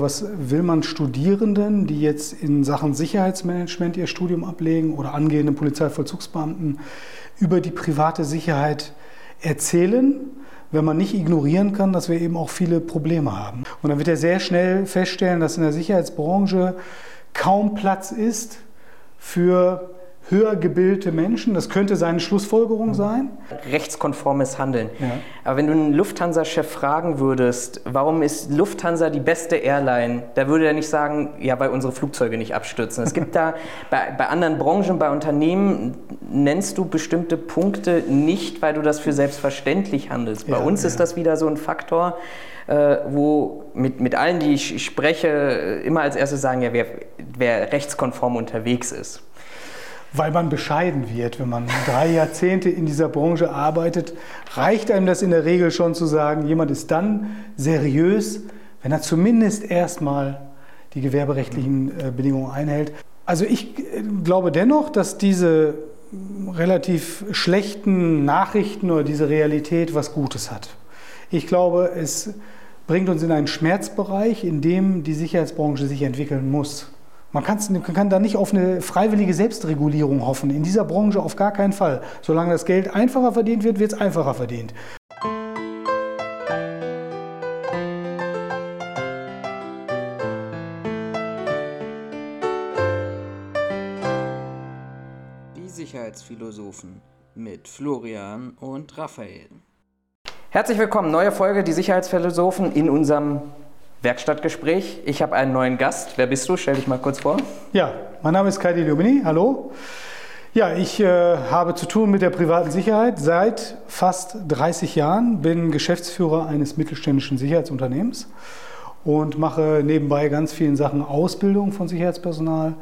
Was will man Studierenden, die jetzt in Sachen Sicherheitsmanagement ihr Studium ablegen oder angehenden Polizeivollzugsbeamten über die private Sicherheit erzählen, wenn man nicht ignorieren kann, dass wir eben auch viele Probleme haben. Und dann wird er sehr schnell feststellen, dass in der Sicherheitsbranche kaum Platz ist für höher gebildete Menschen. Das könnte seine Schlussfolgerung sein. Rechtskonformes Handeln. Ja. Aber wenn du einen Lufthansa-Chef fragen würdest, warum ist Lufthansa die beste Airline, da würde er nicht sagen, ja, weil unsere Flugzeuge nicht abstürzen. Es gibt da bei, bei anderen Branchen, bei Unternehmen, nennst du bestimmte Punkte nicht, weil du das für selbstverständlich handelst. Bei ja, uns ja. ist das wieder so ein Faktor, äh, wo mit, mit allen, die ich spreche, immer als erstes sagen, ja, wer, wer rechtskonform unterwegs ist weil man bescheiden wird. Wenn man drei Jahrzehnte in dieser Branche arbeitet, reicht einem das in der Regel schon zu sagen, jemand ist dann seriös, wenn er zumindest erstmal die gewerberechtlichen äh, Bedingungen einhält. Also ich äh, glaube dennoch, dass diese relativ schlechten Nachrichten oder diese Realität was Gutes hat. Ich glaube, es bringt uns in einen Schmerzbereich, in dem die Sicherheitsbranche sich entwickeln muss. Man, man kann da nicht auf eine freiwillige Selbstregulierung hoffen. In dieser Branche auf gar keinen Fall. Solange das Geld einfacher verdient wird, wird es einfacher verdient. Die Sicherheitsphilosophen mit Florian und Raphael. Herzlich willkommen, neue Folge Die Sicherheitsphilosophen in unserem Werkstattgespräch. Ich habe einen neuen Gast. Wer bist du? Stell dich mal kurz vor. Ja, mein Name ist Kaidi Lumini. Hallo. Ja, ich äh, habe zu tun mit der privaten Sicherheit seit fast 30 Jahren, bin Geschäftsführer eines mittelständischen Sicherheitsunternehmens und mache nebenbei ganz vielen Sachen Ausbildung von Sicherheitspersonal,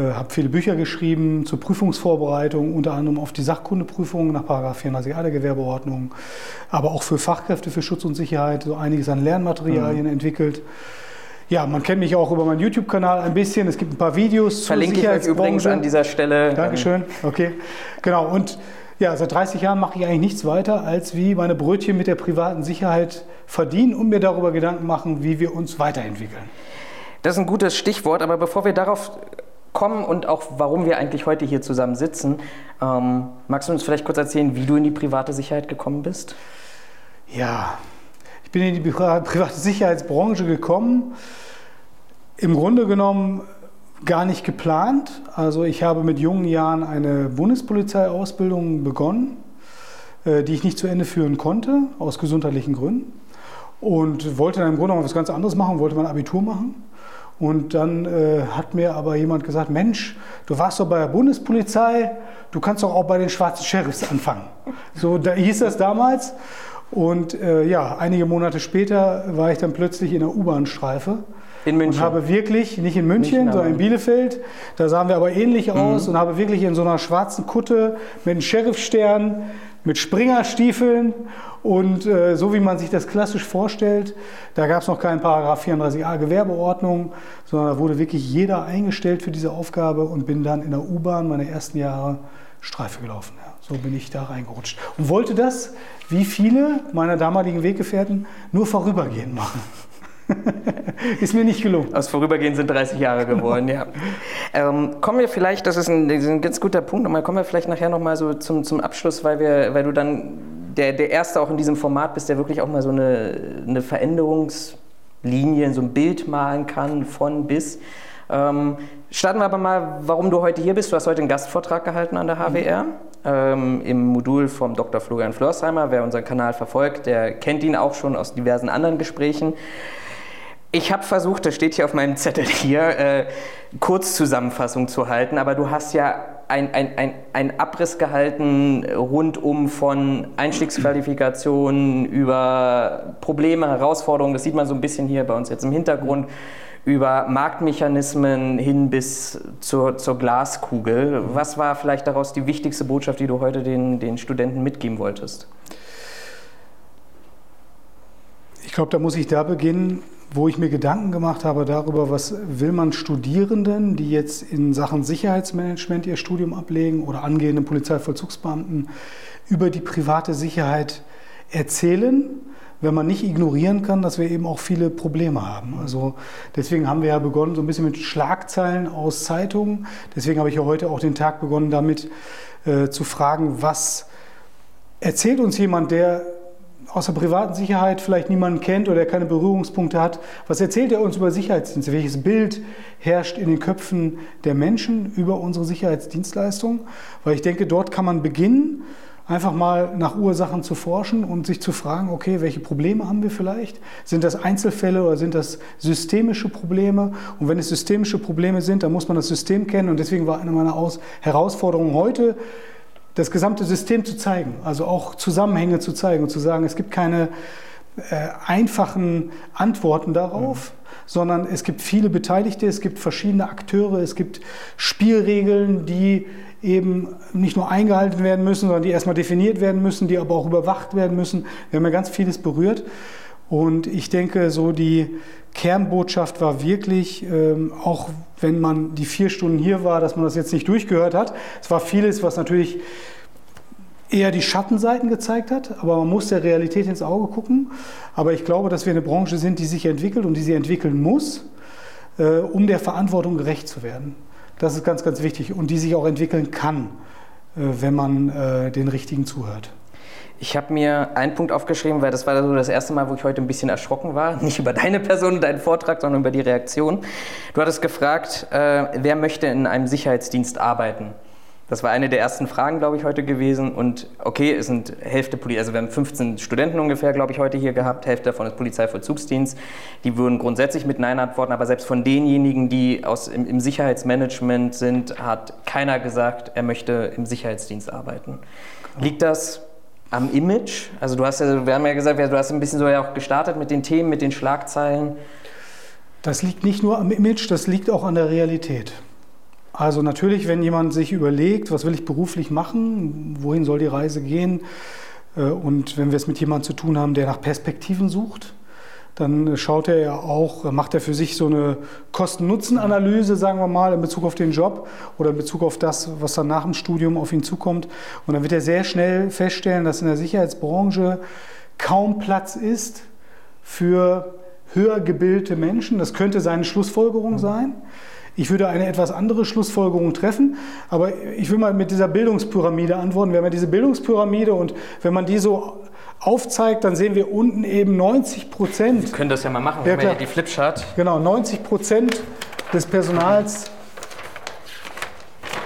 habe viele Bücher geschrieben zur Prüfungsvorbereitung, unter anderem auf die Sachkundeprüfung nach 34a der Gewerbeordnung, aber auch für Fachkräfte für Schutz und Sicherheit so einiges an Lernmaterialien mhm. entwickelt. Ja, man kennt mich auch über meinen YouTube-Kanal ein bisschen. Es gibt ein paar Videos Verlinke zur Verlinke ich euch übrigens an dieser Stelle. Dankeschön. Okay, genau. Und ja, seit 30 Jahren mache ich eigentlich nichts weiter, als wie meine Brötchen mit der privaten Sicherheit verdienen und mir darüber Gedanken machen, wie wir uns weiterentwickeln. Das ist ein gutes Stichwort, aber bevor wir darauf kommen und auch warum wir eigentlich heute hier zusammen sitzen. Ähm, magst du uns vielleicht kurz erzählen, wie du in die private Sicherheit gekommen bist? Ja, ich bin in die private Sicherheitsbranche gekommen. Im Grunde genommen gar nicht geplant. Also ich habe mit jungen Jahren eine Bundespolizeiausbildung begonnen, äh, die ich nicht zu Ende führen konnte, aus gesundheitlichen Gründen. Und wollte dann im Grunde genommen was ganz anderes machen, wollte mein Abitur machen und dann äh, hat mir aber jemand gesagt, Mensch, du warst doch bei der Bundespolizei, du kannst doch auch bei den schwarzen Sheriffs anfangen. So da hieß das damals. Und äh, ja, einige Monate später war ich dann plötzlich in der U-Bahn-Streife. In München. Und habe wirklich, nicht in München, München sondern in Bielefeld, da sahen wir aber ähnlich mhm. aus und habe wirklich in so einer schwarzen Kutte mit einem Sheriffstern, mit Springerstiefeln und äh, so wie man sich das klassisch vorstellt, da gab es noch keinen Paragraph 34a Gewerbeordnung, sondern da wurde wirklich jeder eingestellt für diese Aufgabe und bin dann in der U-Bahn meine ersten Jahre Streife gelaufen. Ja, so bin ich da reingerutscht und wollte das, wie viele meiner damaligen Weggefährten, nur vorübergehend machen. ist mir nicht gelungen. Aus Vorübergehen sind 30 Jahre geworden, ja. Ähm, kommen wir vielleicht, das ist ein, ein ganz guter Punkt, nochmal, kommen wir vielleicht nachher nochmal so zum, zum Abschluss, weil, wir, weil du dann der, der Erste auch in diesem Format bist, der wirklich auch mal so eine, eine Veränderungslinie, so ein Bild malen kann von bis. Ähm, starten wir aber mal, warum du heute hier bist. Du hast heute einen Gastvortrag gehalten an der HWR. Mhm. Ähm, im Modul vom Dr. Florian Flörsheimer. Wer unseren Kanal verfolgt, der kennt ihn auch schon aus diversen anderen Gesprächen. Ich habe versucht, das steht hier auf meinem Zettel hier, äh, Kurzzusammenfassung zu halten, aber du hast ja ein, ein, ein, Abriss gehalten rundum von Einstiegsqualifikationen über Probleme, Herausforderungen, das sieht man so ein bisschen hier bei uns jetzt im Hintergrund, über Marktmechanismen hin bis zur, zur Glaskugel. Was war vielleicht daraus die wichtigste Botschaft, die du heute den, den Studenten mitgeben wolltest? Ich glaube, da muss ich da beginnen, wo ich mir Gedanken gemacht habe darüber, was will man Studierenden, die jetzt in Sachen Sicherheitsmanagement ihr Studium ablegen oder angehenden Polizeivollzugsbeamten über die private Sicherheit erzählen, wenn man nicht ignorieren kann, dass wir eben auch viele Probleme haben. Also deswegen haben wir ja begonnen so ein bisschen mit Schlagzeilen aus Zeitungen. Deswegen habe ich ja heute auch den Tag begonnen damit äh, zu fragen, was erzählt uns jemand, der aus der privaten Sicherheit vielleicht niemanden kennt oder keine Berührungspunkte hat. Was erzählt er uns über Sicherheitsdienste? Welches Bild herrscht in den Köpfen der Menschen über unsere Sicherheitsdienstleistung? Weil ich denke, dort kann man beginnen, einfach mal nach Ursachen zu forschen und sich zu fragen, okay, welche Probleme haben wir vielleicht? Sind das Einzelfälle oder sind das systemische Probleme? Und wenn es systemische Probleme sind, dann muss man das System kennen. Und deswegen war eine meiner Herausforderungen heute, das gesamte System zu zeigen, also auch Zusammenhänge zu zeigen und zu sagen, es gibt keine äh, einfachen Antworten darauf, mhm. sondern es gibt viele Beteiligte, es gibt verschiedene Akteure, es gibt Spielregeln, die eben nicht nur eingehalten werden müssen, sondern die erstmal definiert werden müssen, die aber auch überwacht werden müssen. Wir haben ja ganz vieles berührt. Und ich denke, so die Kernbotschaft war wirklich, ähm, auch wenn man die vier Stunden hier war, dass man das jetzt nicht durchgehört hat. Es war vieles, was natürlich eher die Schattenseiten gezeigt hat, aber man muss der Realität ins Auge gucken. Aber ich glaube, dass wir eine Branche sind, die sich entwickelt und die sie entwickeln muss, äh, um der Verantwortung gerecht zu werden. Das ist ganz, ganz wichtig und die sich auch entwickeln kann, äh, wenn man äh, den Richtigen zuhört. Ich habe mir einen Punkt aufgeschrieben, weil das war so das erste Mal, wo ich heute ein bisschen erschrocken war. Nicht über deine Person und deinen Vortrag, sondern über die Reaktion. Du hattest gefragt, äh, wer möchte in einem Sicherheitsdienst arbeiten? Das war eine der ersten Fragen, glaube ich, heute gewesen. Und okay, es sind Hälfte Polizei, also wir haben 15 Studenten ungefähr, glaube ich, heute hier gehabt. Hälfte davon ist Polizeivollzugsdienst. Die würden grundsätzlich mit Nein antworten, aber selbst von denjenigen, die aus, im, im Sicherheitsmanagement sind, hat keiner gesagt, er möchte im Sicherheitsdienst arbeiten. Liegt das am Image? Also du hast ja, wir haben ja gesagt, du hast ein bisschen so ja auch gestartet mit den Themen, mit den Schlagzeilen. Das liegt nicht nur am Image, das liegt auch an der Realität. Also natürlich, wenn jemand sich überlegt, was will ich beruflich machen, wohin soll die Reise gehen, äh, und wenn wir es mit jemandem zu tun haben, der nach Perspektiven sucht, dann schaut er ja auch, macht er für sich so eine Kosten-Nutzen-Analyse, sagen wir mal, in Bezug auf den Job oder in Bezug auf das, was dann nach dem Studium auf ihn zukommt. Und dann wird er sehr schnell feststellen, dass in der Sicherheitsbranche kaum Platz ist für höher gebildete Menschen. Das könnte seine Schlussfolgerung sein. Ich würde eine etwas andere Schlussfolgerung treffen, aber ich will mal mit dieser Bildungspyramide antworten. Wir haben ja diese Bildungspyramide und wenn man die so aufzeigt, dann sehen wir unten eben 90 Prozent. Wir können das ja mal machen, ja, wir haben ja die Flipchart. Genau, 90 Prozent des Personals.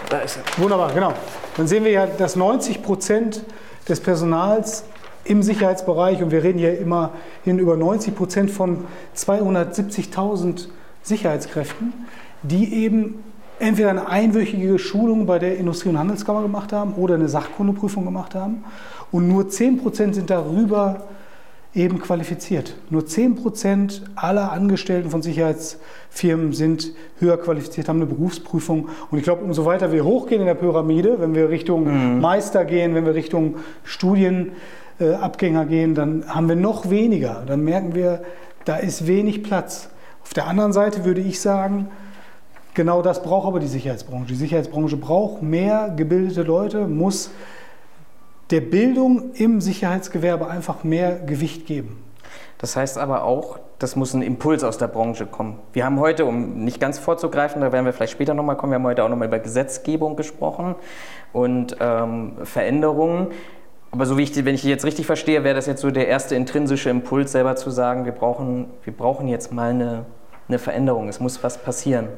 Da ist er. Wunderbar, genau. Dann sehen wir ja, dass 90 Prozent des Personals im Sicherheitsbereich, und wir reden hier immerhin über 90 Prozent von 270.000 Sicherheitskräften, die eben entweder eine einwöchige Schulung bei der Industrie- und Handelskammer gemacht haben oder eine Sachkundeprüfung gemacht haben. Und nur 10% sind darüber eben qualifiziert. Nur 10% aller Angestellten von Sicherheitsfirmen sind höher qualifiziert, haben eine Berufsprüfung. Und ich glaube, umso weiter wir hochgehen in der Pyramide, wenn wir Richtung mhm. Meister gehen, wenn wir Richtung Studienabgänger gehen, dann haben wir noch weniger. Dann merken wir, da ist wenig Platz. Auf der anderen Seite würde ich sagen, Genau das braucht aber die Sicherheitsbranche. Die Sicherheitsbranche braucht mehr gebildete Leute, muss der Bildung im Sicherheitsgewerbe einfach mehr Gewicht geben. Das heißt aber auch, das muss ein Impuls aus der Branche kommen. Wir haben heute, um nicht ganz vorzugreifen, da werden wir vielleicht später nochmal kommen, wir haben heute auch nochmal über Gesetzgebung gesprochen und ähm, Veränderungen. Aber so wie ich, wenn ich die jetzt richtig verstehe, wäre das jetzt so der erste intrinsische Impuls, selber zu sagen, wir brauchen, wir brauchen jetzt mal eine, eine Veränderung, es muss was passieren.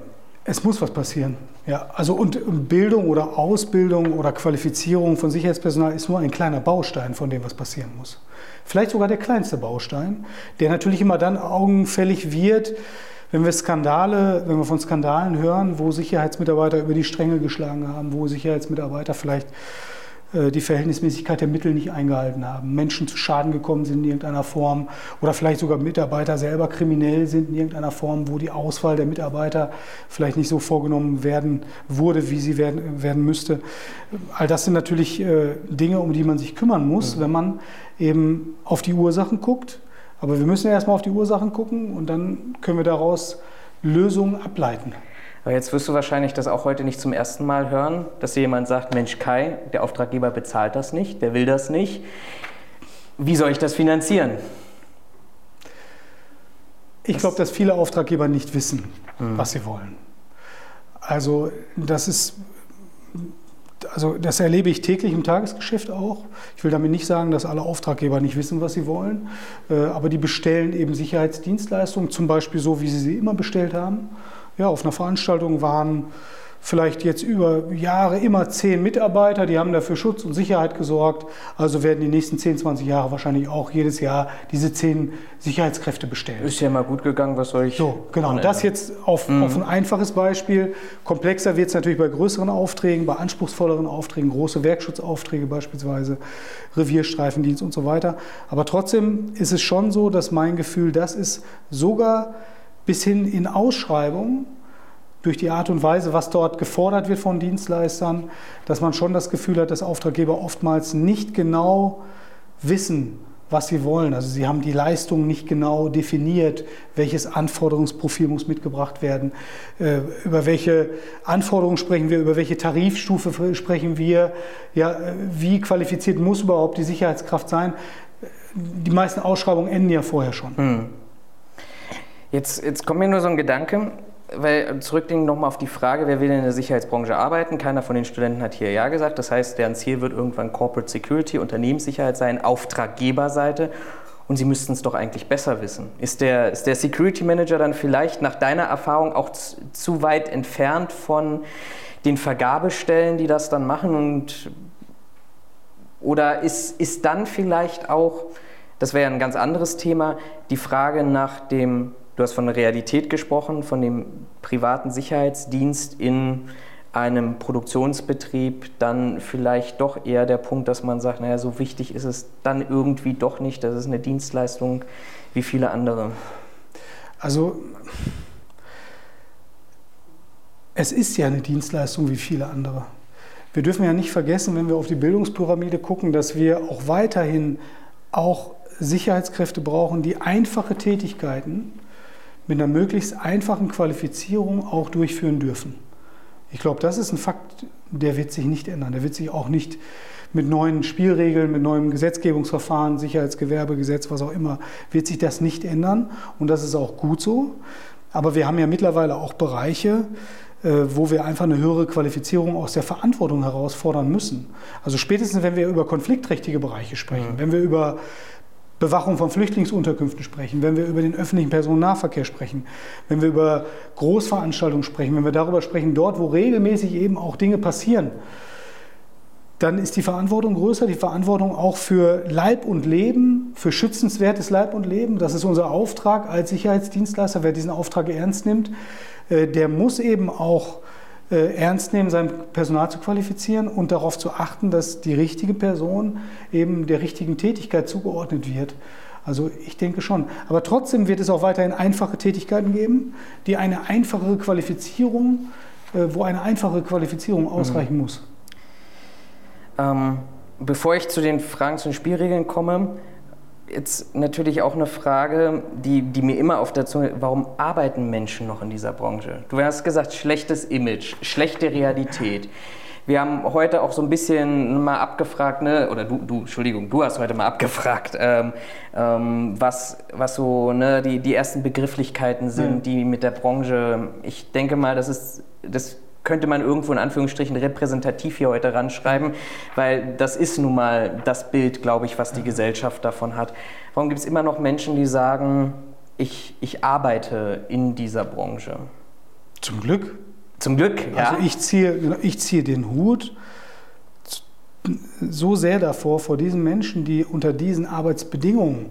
Es muss was passieren. Ja, also und Bildung oder Ausbildung oder Qualifizierung von Sicherheitspersonal ist nur ein kleiner Baustein von dem, was passieren muss. Vielleicht sogar der kleinste Baustein, der natürlich immer dann augenfällig wird, wenn wir Skandale, wenn wir von Skandalen hören, wo Sicherheitsmitarbeiter über die Stränge geschlagen haben, wo Sicherheitsmitarbeiter vielleicht die Verhältnismäßigkeit der Mittel nicht eingehalten haben, Menschen zu Schaden gekommen sind in irgendeiner Form oder vielleicht sogar Mitarbeiter selber kriminell sind in irgendeiner Form, wo die Auswahl der Mitarbeiter vielleicht nicht so vorgenommen werden wurde, wie sie werden, werden müsste. All das sind natürlich äh, Dinge, um die man sich kümmern muss, mhm. wenn man eben auf die Ursachen guckt. Aber wir müssen erstmal auf die Ursachen gucken und dann können wir daraus Lösungen ableiten. Aber jetzt wirst du wahrscheinlich das auch heute nicht zum ersten Mal hören, dass dir jemand sagt, Mensch Kai, der Auftraggeber bezahlt das nicht, der will das nicht. Wie soll ich das finanzieren? Ich glaube, dass viele Auftraggeber nicht wissen, mhm. was sie wollen. Also das ist, also das erlebe ich täglich im Tagesgeschäft auch. Ich will damit nicht sagen, dass alle Auftraggeber nicht wissen, was sie wollen, äh, aber die bestellen eben Sicherheitsdienstleistungen, zum Beispiel so, wie sie sie immer bestellt haben. Ja, auf einer Veranstaltung waren vielleicht jetzt über Jahre immer zehn Mitarbeiter, die haben dafür Schutz und Sicherheit gesorgt. Also werden die nächsten 10, 20 Jahre wahrscheinlich auch jedes Jahr diese zehn Sicherheitskräfte bestellen. Ist ja mal gut gegangen, was soll ich. So, genau. Das jetzt auf, mhm. auf ein einfaches Beispiel. Komplexer wird es natürlich bei größeren Aufträgen, bei anspruchsvolleren Aufträgen, große Werkschutzaufträge beispielsweise, Revierstreifendienst und so weiter. Aber trotzdem ist es schon so, dass mein Gefühl, das ist sogar bis hin in Ausschreibungen durch die Art und Weise, was dort gefordert wird von Dienstleistern, dass man schon das Gefühl hat, dass Auftraggeber oftmals nicht genau wissen, was sie wollen. Also sie haben die Leistung nicht genau definiert, welches Anforderungsprofil muss mitgebracht werden, äh, über welche Anforderungen sprechen wir, über welche Tarifstufe sprechen wir, ja, wie qualifiziert muss überhaupt die Sicherheitskraft sein. Die meisten Ausschreibungen enden ja vorher schon. Hm. Jetzt, jetzt kommt mir nur so ein Gedanke weil äh, zurückdenken nochmal auf die Frage, wer will in der Sicherheitsbranche arbeiten? Keiner von den Studenten hat hier Ja gesagt. Das heißt, deren Ziel wird irgendwann Corporate Security, Unternehmenssicherheit sein, Auftraggeberseite. Und sie müssten es doch eigentlich besser wissen. Ist der, ist der Security Manager dann vielleicht nach deiner Erfahrung auch zu weit entfernt von den Vergabestellen, die das dann machen? Und, oder ist, ist dann vielleicht auch, das wäre ja ein ganz anderes Thema, die Frage nach dem Du hast von der Realität gesprochen, von dem privaten Sicherheitsdienst in einem Produktionsbetrieb dann vielleicht doch eher der Punkt, dass man sagt, naja, so wichtig ist es dann irgendwie doch nicht. Das ist eine Dienstleistung wie viele andere. Also es ist ja eine Dienstleistung wie viele andere. Wir dürfen ja nicht vergessen, wenn wir auf die Bildungspyramide gucken, dass wir auch weiterhin auch Sicherheitskräfte brauchen, die einfache Tätigkeiten mit einer möglichst einfachen Qualifizierung auch durchführen dürfen. Ich glaube, das ist ein Fakt, der wird sich nicht ändern. Der wird sich auch nicht mit neuen Spielregeln, mit neuem Gesetzgebungsverfahren, Sicherheitsgewerbegesetz, was auch immer, wird sich das nicht ändern. Und das ist auch gut so. Aber wir haben ja mittlerweile auch Bereiche, äh, wo wir einfach eine höhere Qualifizierung aus der Verantwortung herausfordern müssen. Also spätestens, wenn wir über konfliktträchtige Bereiche sprechen, mhm. wenn wir über Bewachung von Flüchtlingsunterkünften sprechen, wenn wir über den öffentlichen Personennahverkehr sprechen, wenn wir über Großveranstaltungen sprechen, wenn wir darüber sprechen, dort, wo regelmäßig eben auch Dinge passieren, dann ist die Verantwortung größer, die Verantwortung auch für Leib und Leben, für schützenswertes Leib und Leben. Das ist unser Auftrag als Sicherheitsdienstleister. Wer diesen Auftrag ernst nimmt, äh, der muss eben auch ernst nehmen, sein Personal zu qualifizieren und darauf zu achten, dass die richtige Person eben der richtigen Tätigkeit zugeordnet wird. Also ich denke schon. Aber trotzdem wird es auch weiterhin einfache Tätigkeiten geben, die eine einfachere Qualifizierung, äh, wo eine einfache Qualifizierung mhm. ausreichen mhm. muss. Ähm, bevor ich zu den Fragen zu den Spielregeln komme, jetzt natürlich auch eine Frage, die, die mir immer auf der Zunge, warum arbeiten Menschen noch in dieser Branche? Du hast gesagt, schlechtes Image, schlechte Realität. Wir haben heute auch so ein bisschen mal abgefragt, ne, oder du, du Entschuldigung, du hast heute mal abgefragt, ähm, ähm, was, was so ne, die, die ersten Begrifflichkeiten sind, mhm. die mit der Branche, ich denke mal, das ist, das könnte man irgendwo in Anführungsstrichen repräsentativ hier heute ranschreiben, weil das ist nun mal das Bild, glaube ich, was die Gesellschaft davon hat. Warum gibt es immer noch Menschen, die sagen, ich, ich arbeite in dieser Branche? Zum Glück. Zum Glück, ja. Also ich ziehe, ich ziehe den Hut so sehr davor, vor diesen Menschen, die unter diesen Arbeitsbedingungen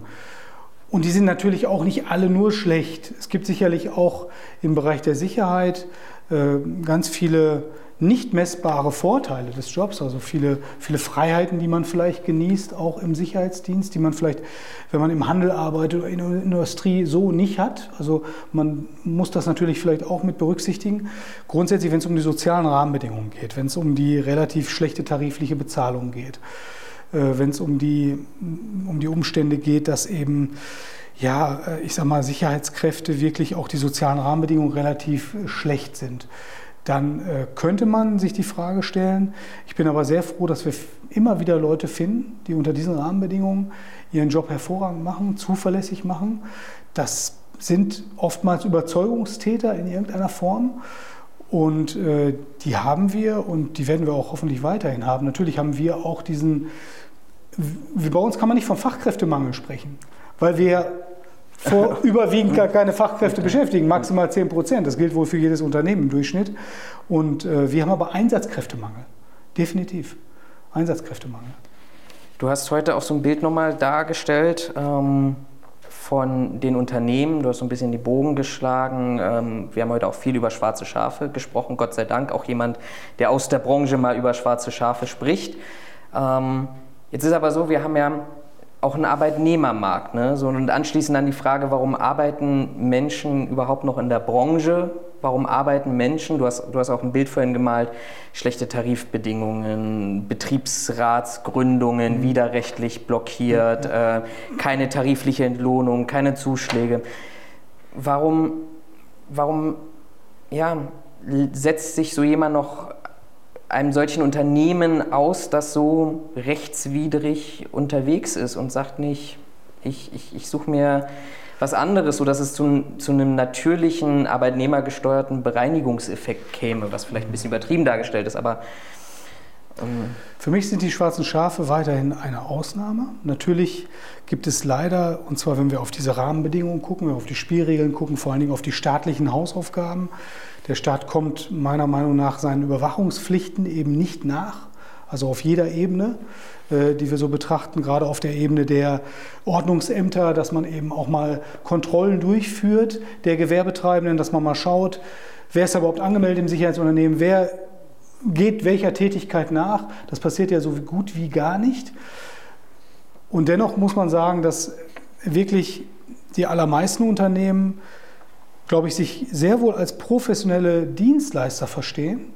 und die sind natürlich auch nicht alle nur schlecht. Es gibt sicherlich auch im Bereich der Sicherheit ganz viele nicht messbare Vorteile des Jobs, also viele, viele Freiheiten, die man vielleicht genießt, auch im Sicherheitsdienst, die man vielleicht, wenn man im Handel arbeitet oder in der Industrie so nicht hat. Also man muss das natürlich vielleicht auch mit berücksichtigen. Grundsätzlich, wenn es um die sozialen Rahmenbedingungen geht, wenn es um die relativ schlechte tarifliche Bezahlung geht, äh, wenn es um die, um die Umstände geht, dass eben ja, äh, ich sag mal, Sicherheitskräfte wirklich auch die sozialen Rahmenbedingungen relativ äh, schlecht sind, dann äh, könnte man sich die Frage stellen. Ich bin aber sehr froh, dass wir immer wieder Leute finden, die unter diesen Rahmenbedingungen ihren Job hervorragend machen, zuverlässig machen. Das sind oftmals Überzeugungstäter in irgendeiner Form. Und äh, die haben wir und die werden wir auch hoffentlich weiterhin haben. Natürlich haben wir auch diesen, bei uns kann man nicht vom Fachkräftemangel sprechen, weil wir vor überwiegend gar keine Fachkräfte beschäftigen, maximal 10 Prozent. Das gilt wohl für jedes Unternehmen im Durchschnitt. Und äh, wir haben aber Einsatzkräftemangel, definitiv. Einsatzkräftemangel. Du hast heute auch so ein Bild nochmal dargestellt. Ähm von den Unternehmen. Du hast so ein bisschen die Bogen geschlagen. Ähm, wir haben heute auch viel über schwarze Schafe gesprochen. Gott sei Dank auch jemand, der aus der Branche mal über schwarze Schafe spricht. Ähm, jetzt ist aber so, wir haben ja auch einen Arbeitnehmermarkt. Ne? So, und anschließend dann die Frage, warum arbeiten Menschen überhaupt noch in der Branche? Warum arbeiten Menschen, du hast, du hast auch ein Bild vorhin gemalt, schlechte Tarifbedingungen, Betriebsratsgründungen mhm. widerrechtlich blockiert, äh, keine tarifliche Entlohnung, keine Zuschläge. Warum, warum ja, setzt sich so jemand noch einem solchen Unternehmen aus, das so rechtswidrig unterwegs ist und sagt nicht, ich, ich, ich suche mir was anderes, sodass es zu, zu einem natürlichen, arbeitnehmergesteuerten Bereinigungseffekt käme, was vielleicht ein bisschen übertrieben dargestellt ist, aber ähm für mich sind die schwarzen Schafe weiterhin eine Ausnahme. Natürlich gibt es leider, und zwar wenn wir auf diese Rahmenbedingungen gucken, wenn wir auf die Spielregeln gucken, vor allen Dingen auf die staatlichen Hausaufgaben. Der Staat kommt meiner Meinung nach seinen Überwachungspflichten eben nicht nach, also auf jeder Ebene. Äh, die wir so betrachten, gerade auf der Ebene der Ordnungsämter, dass man eben auch mal Kontrollen durchführt der Gewerbetreibenden, dass man mal schaut, wer ist überhaupt angemeldet im Sicherheitsunternehmen, wer geht welcher Tätigkeit nach. Das passiert ja so gut wie gar nicht. Und dennoch muss man sagen, dass wirklich die allermeisten Unternehmen, glaube ich, sich sehr wohl als professionelle Dienstleister verstehen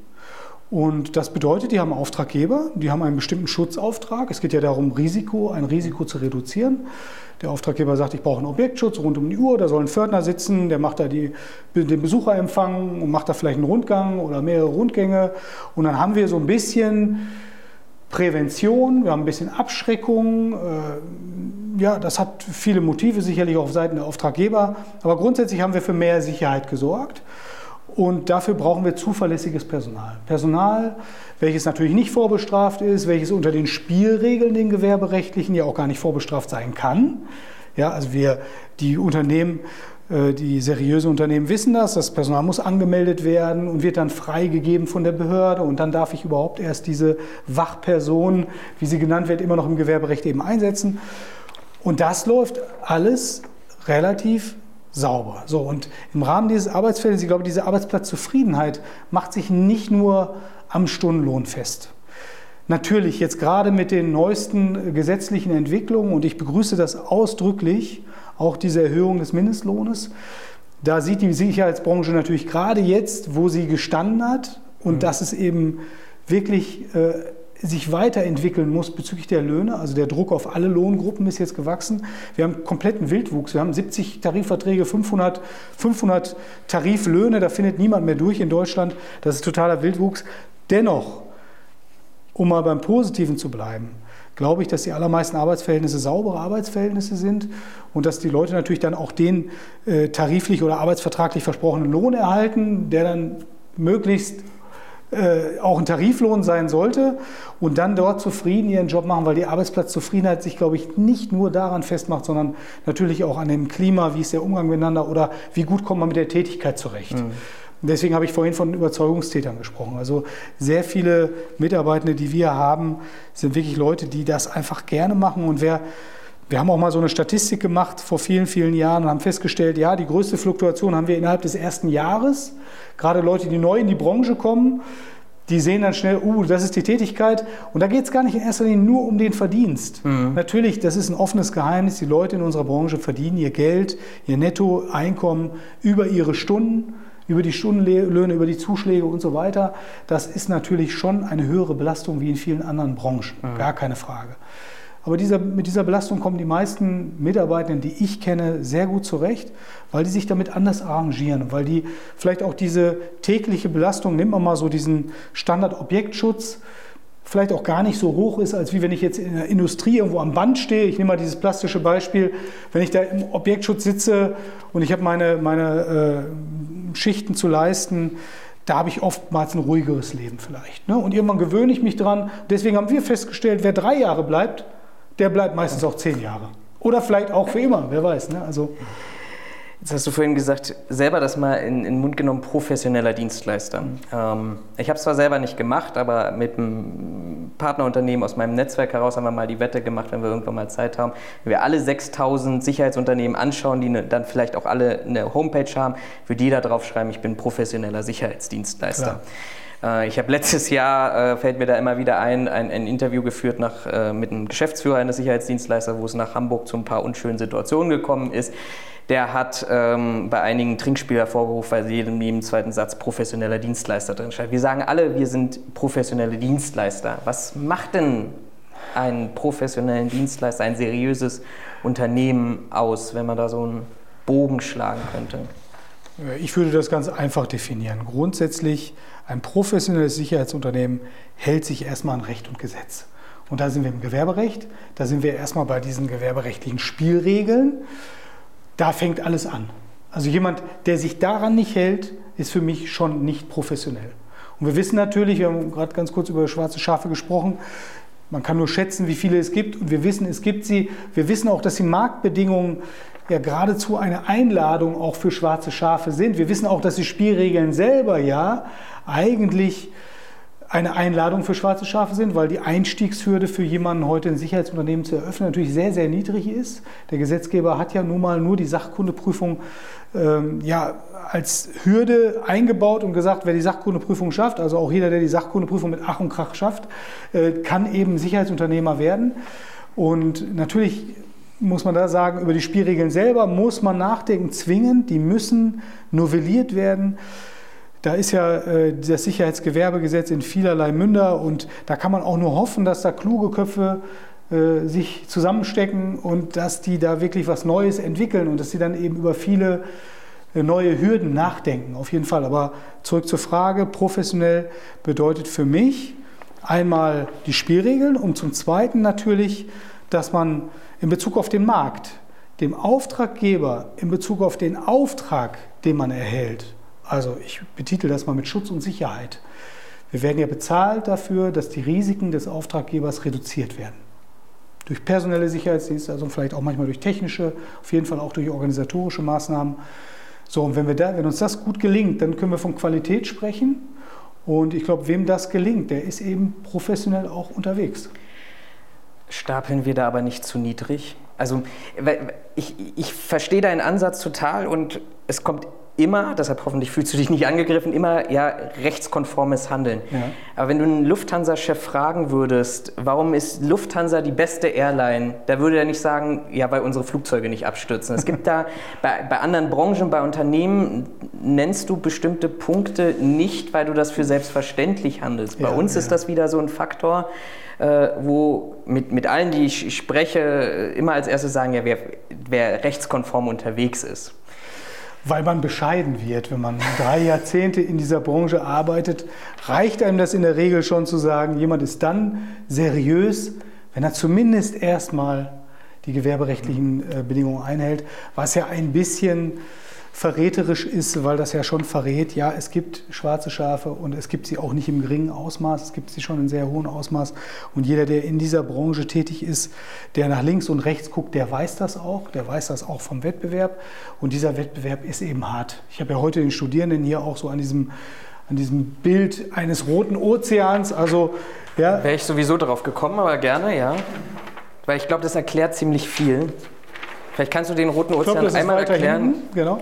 und das bedeutet, die haben Auftraggeber, die haben einen bestimmten Schutzauftrag. Es geht ja darum, Risiko, ein Risiko zu reduzieren. Der Auftraggeber sagt, ich brauche einen Objektschutz rund um die Uhr, da soll ein Pförtner sitzen, der macht da die, den Besucherempfang und macht da vielleicht einen Rundgang oder mehrere Rundgänge. Und dann haben wir so ein bisschen Prävention, wir haben ein bisschen Abschreckung. Äh, ja, das hat viele Motive, sicherlich auch auf Seiten der Auftraggeber. Aber grundsätzlich haben wir für mehr Sicherheit gesorgt. Und dafür brauchen wir zuverlässiges Personal. Personal, welches natürlich nicht vorbestraft ist, welches unter den Spielregeln, den gewerberechtlichen, ja auch gar nicht vorbestraft sein kann. Ja, also wir, die Unternehmen, die seriösen Unternehmen wissen das, das Personal muss angemeldet werden und wird dann freigegeben von der Behörde und dann darf ich überhaupt erst diese Wachperson, wie sie genannt wird, immer noch im Gewerberecht eben einsetzen. Und das läuft alles relativ sauber. So, und im Rahmen dieses Arbeitsfeldes, ich glaube, diese Arbeitsplatzzufriedenheit macht sich nicht nur am Stundenlohn fest. Natürlich jetzt gerade mit den neuesten gesetzlichen Entwicklungen, und ich begrüße das ausdrücklich, auch diese Erhöhung des Mindestlohnes, da sieht die Sicherheitsbranche natürlich gerade jetzt, wo sie gestanden hat, und mhm. dass es eben wirklich äh, sich weiterentwickeln muss bezüglich der Löhne. Also der Druck auf alle Lohngruppen ist jetzt gewachsen. Wir haben kompletten Wildwuchs. Wir haben 70 Tarifverträge, 500, 500 Tariflöhne. Da findet niemand mehr durch in Deutschland. Das ist totaler Wildwuchs. Dennoch, um mal beim Positiven zu bleiben, glaube ich, dass die allermeisten Arbeitsverhältnisse saubere Arbeitsverhältnisse sind und dass die Leute natürlich dann auch den äh, tariflich oder arbeitsvertraglich versprochenen Lohn erhalten, der dann möglichst äh, auch ein Tariflohn sein sollte und dann dort zufrieden ihren Job machen, weil die Arbeitsplatzzufriedenheit sich, glaube ich, nicht nur daran festmacht, sondern natürlich auch an dem Klima, wie ist der Umgang miteinander oder wie gut kommt man mit der Tätigkeit zurecht. Mhm. Deswegen habe ich vorhin von Überzeugungstätern gesprochen. Also sehr viele Mitarbeitende, die wir haben, sind wirklich Leute, die das einfach gerne machen. Und wer, wir haben auch mal so eine Statistik gemacht vor vielen, vielen Jahren und haben festgestellt, ja, die größte Fluktuation haben wir innerhalb des ersten Jahres. Gerade Leute, die neu in die Branche kommen, die sehen dann schnell, uh, das ist die Tätigkeit. Und da geht es gar nicht in erster Linie nur um den Verdienst. Mhm. Natürlich, das ist ein offenes Geheimnis. Die Leute in unserer Branche verdienen ihr Geld, ihr Nettoeinkommen über ihre Stunden, über die Stundenlöhne, über die Zuschläge und so weiter. Das ist natürlich schon eine höhere Belastung wie in vielen anderen Branchen. Mhm. Gar keine Frage. Aber dieser, mit dieser Belastung kommen die meisten Mitarbeitenden, die ich kenne, sehr gut zurecht, weil die sich damit anders arrangieren, weil die vielleicht auch diese tägliche Belastung, nimmt man mal so diesen Standard-Objektschutz, vielleicht auch gar nicht so hoch ist, als wie wenn ich jetzt in der Industrie irgendwo am Band stehe. Ich nehme mal dieses plastische Beispiel. Wenn ich da im Objektschutz sitze und ich habe meine, meine äh, Schichten zu leisten, da habe ich oftmals ein ruhigeres Leben vielleicht. Ne? Und irgendwann gewöhne ich mich dran. Deswegen haben wir festgestellt, wer drei Jahre bleibt, der bleibt meistens auch zehn Jahre. Oder vielleicht auch für immer, wer weiß. Ne? Also, Jetzt hast du vorhin gesagt, selber das mal in, in den Mund genommen, professioneller Dienstleister. Mhm. Ähm, ich habe es zwar selber nicht gemacht, aber mit einem Partnerunternehmen aus meinem Netzwerk heraus haben wir mal die Wette gemacht, wenn wir irgendwann mal Zeit haben, wenn wir alle 6000 Sicherheitsunternehmen anschauen, die ne, dann vielleicht auch alle eine Homepage haben, würde jeder drauf schreiben, ich bin professioneller Sicherheitsdienstleister. Äh, ich habe letztes Jahr, äh, fällt mir da immer wieder ein, ein, ein Interview geführt nach, äh, mit einem Geschäftsführer eines Sicherheitsdienstleisters, wo es nach Hamburg zu ein paar unschönen Situationen gekommen ist der hat ähm, bei einigen Trinkspielen hervorgerufen, weil sie jedem neben zweiten Satz professioneller Dienstleister drin steht. Wir sagen alle, wir sind professionelle Dienstleister. Was macht denn einen professionellen Dienstleister, ein seriöses Unternehmen aus, wenn man da so einen Bogen schlagen könnte? Ich würde das ganz einfach definieren. Grundsätzlich, ein professionelles Sicherheitsunternehmen hält sich erstmal an Recht und Gesetz. Und da sind wir im Gewerberecht, da sind wir erstmal bei diesen gewerberechtlichen Spielregeln. Da fängt alles an. Also jemand, der sich daran nicht hält, ist für mich schon nicht professionell. Und wir wissen natürlich, wir haben gerade ganz kurz über schwarze Schafe gesprochen, man kann nur schätzen, wie viele es gibt und wir wissen, es gibt sie. Wir wissen auch, dass die Marktbedingungen ja geradezu eine Einladung auch für schwarze Schafe sind. Wir wissen auch, dass die Spielregeln selber ja eigentlich eine Einladung für schwarze Schafe sind, weil die Einstiegshürde für jemanden heute ein Sicherheitsunternehmen zu eröffnen natürlich sehr, sehr niedrig ist. Der Gesetzgeber hat ja nun mal nur die Sachkundeprüfung ähm, ja, als Hürde eingebaut und gesagt, wer die Sachkundeprüfung schafft, also auch jeder, der die Sachkundeprüfung mit Ach und Krach schafft, äh, kann eben Sicherheitsunternehmer werden. Und natürlich muss man da sagen, über die Spielregeln selber muss man nachdenken, zwingend, die müssen novelliert werden. Da ist ja äh, das Sicherheitsgewerbegesetz in vielerlei Münder und da kann man auch nur hoffen, dass da kluge Köpfe äh, sich zusammenstecken und dass die da wirklich was Neues entwickeln und dass sie dann eben über viele äh, neue Hürden nachdenken, auf jeden Fall. Aber zurück zur Frage, professionell bedeutet für mich einmal die Spielregeln und zum Zweiten natürlich, dass man in Bezug auf den Markt dem Auftraggeber in Bezug auf den Auftrag, den man erhält, also ich betitel das mal mit Schutz und Sicherheit. Wir werden ja bezahlt dafür, dass die Risiken des Auftraggebers reduziert werden. Durch personelle Sicherheitsdienste, also vielleicht auch manchmal durch technische, auf jeden Fall auch durch organisatorische Maßnahmen. So, und wenn, wir da, wenn uns das gut gelingt, dann können wir von Qualität sprechen. Und ich glaube, wem das gelingt, der ist eben professionell auch unterwegs. Stapeln wir da aber nicht zu niedrig? Also ich, ich verstehe deinen Ansatz total und es kommt immer, deshalb hoffentlich fühlst du dich nicht angegriffen, immer ja rechtskonformes Handeln. Ja. Aber wenn du einen Lufthansa-Chef fragen würdest, warum ist Lufthansa die beste Airline, da würde er nicht sagen, ja, weil unsere Flugzeuge nicht abstürzen. Es gibt da bei, bei anderen Branchen, bei Unternehmen nennst du bestimmte Punkte nicht, weil du das für selbstverständlich handelst. Bei ja, uns ja. ist das wieder so ein Faktor, äh, wo mit, mit allen, die ich spreche, immer als erstes sagen, ja, wer, wer rechtskonform unterwegs ist weil man bescheiden wird. Wenn man drei Jahrzehnte in dieser Branche arbeitet, reicht einem das in der Regel schon zu sagen, jemand ist dann seriös, wenn er zumindest erstmal die gewerberechtlichen äh, Bedingungen einhält, was ja ein bisschen verräterisch ist, weil das ja schon verrät, ja, es gibt schwarze Schafe und es gibt sie auch nicht im geringen Ausmaß, es gibt sie schon in sehr hohem Ausmaß. Und jeder, der in dieser Branche tätig ist, der nach links und rechts guckt, der weiß das auch, der weiß das auch vom Wettbewerb. Und dieser Wettbewerb ist eben hart. Ich habe ja heute den Studierenden hier auch so an diesem, an diesem Bild eines roten Ozeans, also ja. Wäre ich sowieso darauf gekommen, aber gerne, ja. Weil ich glaube, das erklärt ziemlich viel. Vielleicht kannst du den Roten Ozean glaub, einmal erklären. Hinten, genau.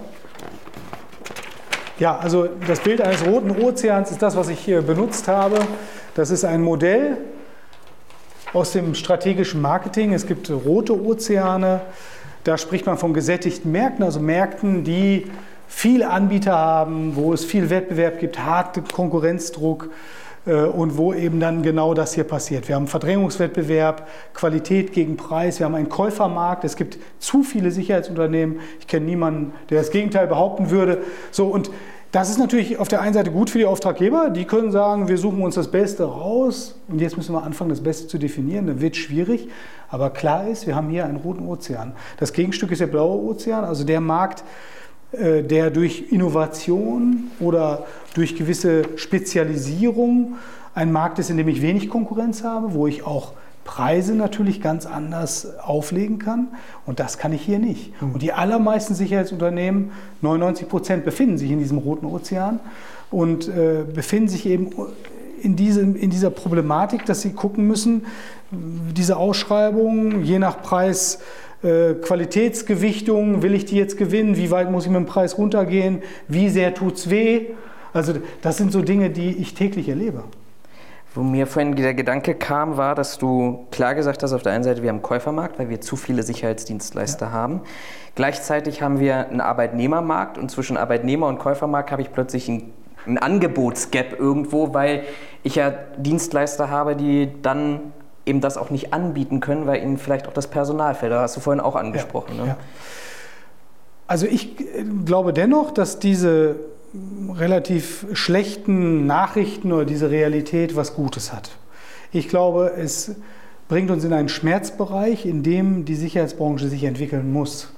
Ja, also das Bild eines roten Ozeans ist das, was ich hier benutzt habe. Das ist ein Modell aus dem strategischen Marketing. Es gibt rote Ozeane. Da spricht man von gesättigten Märkten, also Märkten, die viele Anbieter haben, wo es viel Wettbewerb gibt, harten Konkurrenzdruck äh, und wo eben dann genau das hier passiert. Wir haben Verdrängungswettbewerb, Qualität gegen Preis, wir haben einen Käufermarkt, es gibt zu viele Sicherheitsunternehmen. Ich kenne niemanden, der das Gegenteil behaupten würde. So, und Das ist natürlich auf der einen Seite gut für die Auftraggeber. Die können sagen, wir suchen uns das Beste raus und jetzt müssen wir anfangen, das Beste zu definieren. Dann wird schwierig. Aber klar ist, wir haben hier einen roten Ozean. Das Gegenstück ist der blaue Ozean, also der Markt, äh, der durch Innovation oder durch gewisse Spezialisierung ein Markt ist, in dem ich wenig Konkurrenz habe, wo ich auch Preise natürlich ganz anders auflegen kann. Und das kann ich hier nicht. Mhm. Und die allermeisten Sicherheitsunternehmen, 99 Prozent, befinden sich in diesem roten Ozean und äh, befinden sich eben in, diesem, in dieser Problematik, dass sie gucken müssen, diese Ausschreibung, je nach Preis, äh, Qualitätsgewichtung, will ich die jetzt gewinnen? Wie weit muss ich mit dem Preis runtergehen? Wie sehr tut es weh? Also das sind so Dinge, die ich täglich erlebe. Wo mir vorhin der Gedanke kam, war, dass du klar gesagt hast, auf der einen Seite, wir haben einen Käufermarkt, weil wir zu viele Sicherheitsdienstleister ja. haben. Gleichzeitig haben wir einen Arbeitnehmermarkt und zwischen Arbeitnehmer und Käufermarkt habe ich plötzlich einen, einen Angebotsgap irgendwo, weil ich ja Dienstleister habe, die dann eben das auch nicht anbieten können, weil ihnen vielleicht auch das Personal fehlt. Da hast du vorhin auch angesprochen. Ja, ne? ja. Also ich glaube dennoch, dass diese relativ schlechten Nachrichten oder diese Realität was Gutes hat. Ich glaube, es bringt uns in einen Schmerzbereich, in dem die Sicherheitsbranche sich entwickeln muss.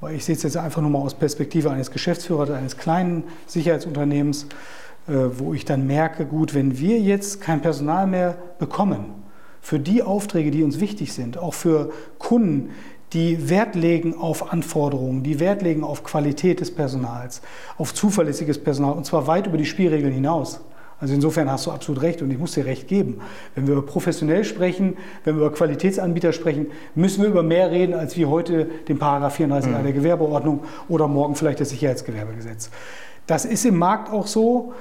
Weil ich sehe es jetzt einfach nur mal aus Perspektive eines Geschäftsführers eines kleinen Sicherheitsunternehmens, äh, wo ich dann merke, gut, wenn wir jetzt kein Personal mehr bekommen für die Aufträge, die uns wichtig sind, auch für Kunden, die Wert legen auf Anforderungen, die Wert legen auf Qualität des Personals, auf zuverlässiges Personal und zwar weit über die Spielregeln hinaus. Also insofern hast du absolut recht und ich muss dir recht geben. Wenn wir über professionell sprechen, wenn wir über Qualitätsanbieter sprechen, müssen wir über mehr reden als wie heute den Paragraph 34a mhm. der Gewerbeordnung oder morgen vielleicht das Sicherheitsgewerbegesetz. Das ist im Markt auch so.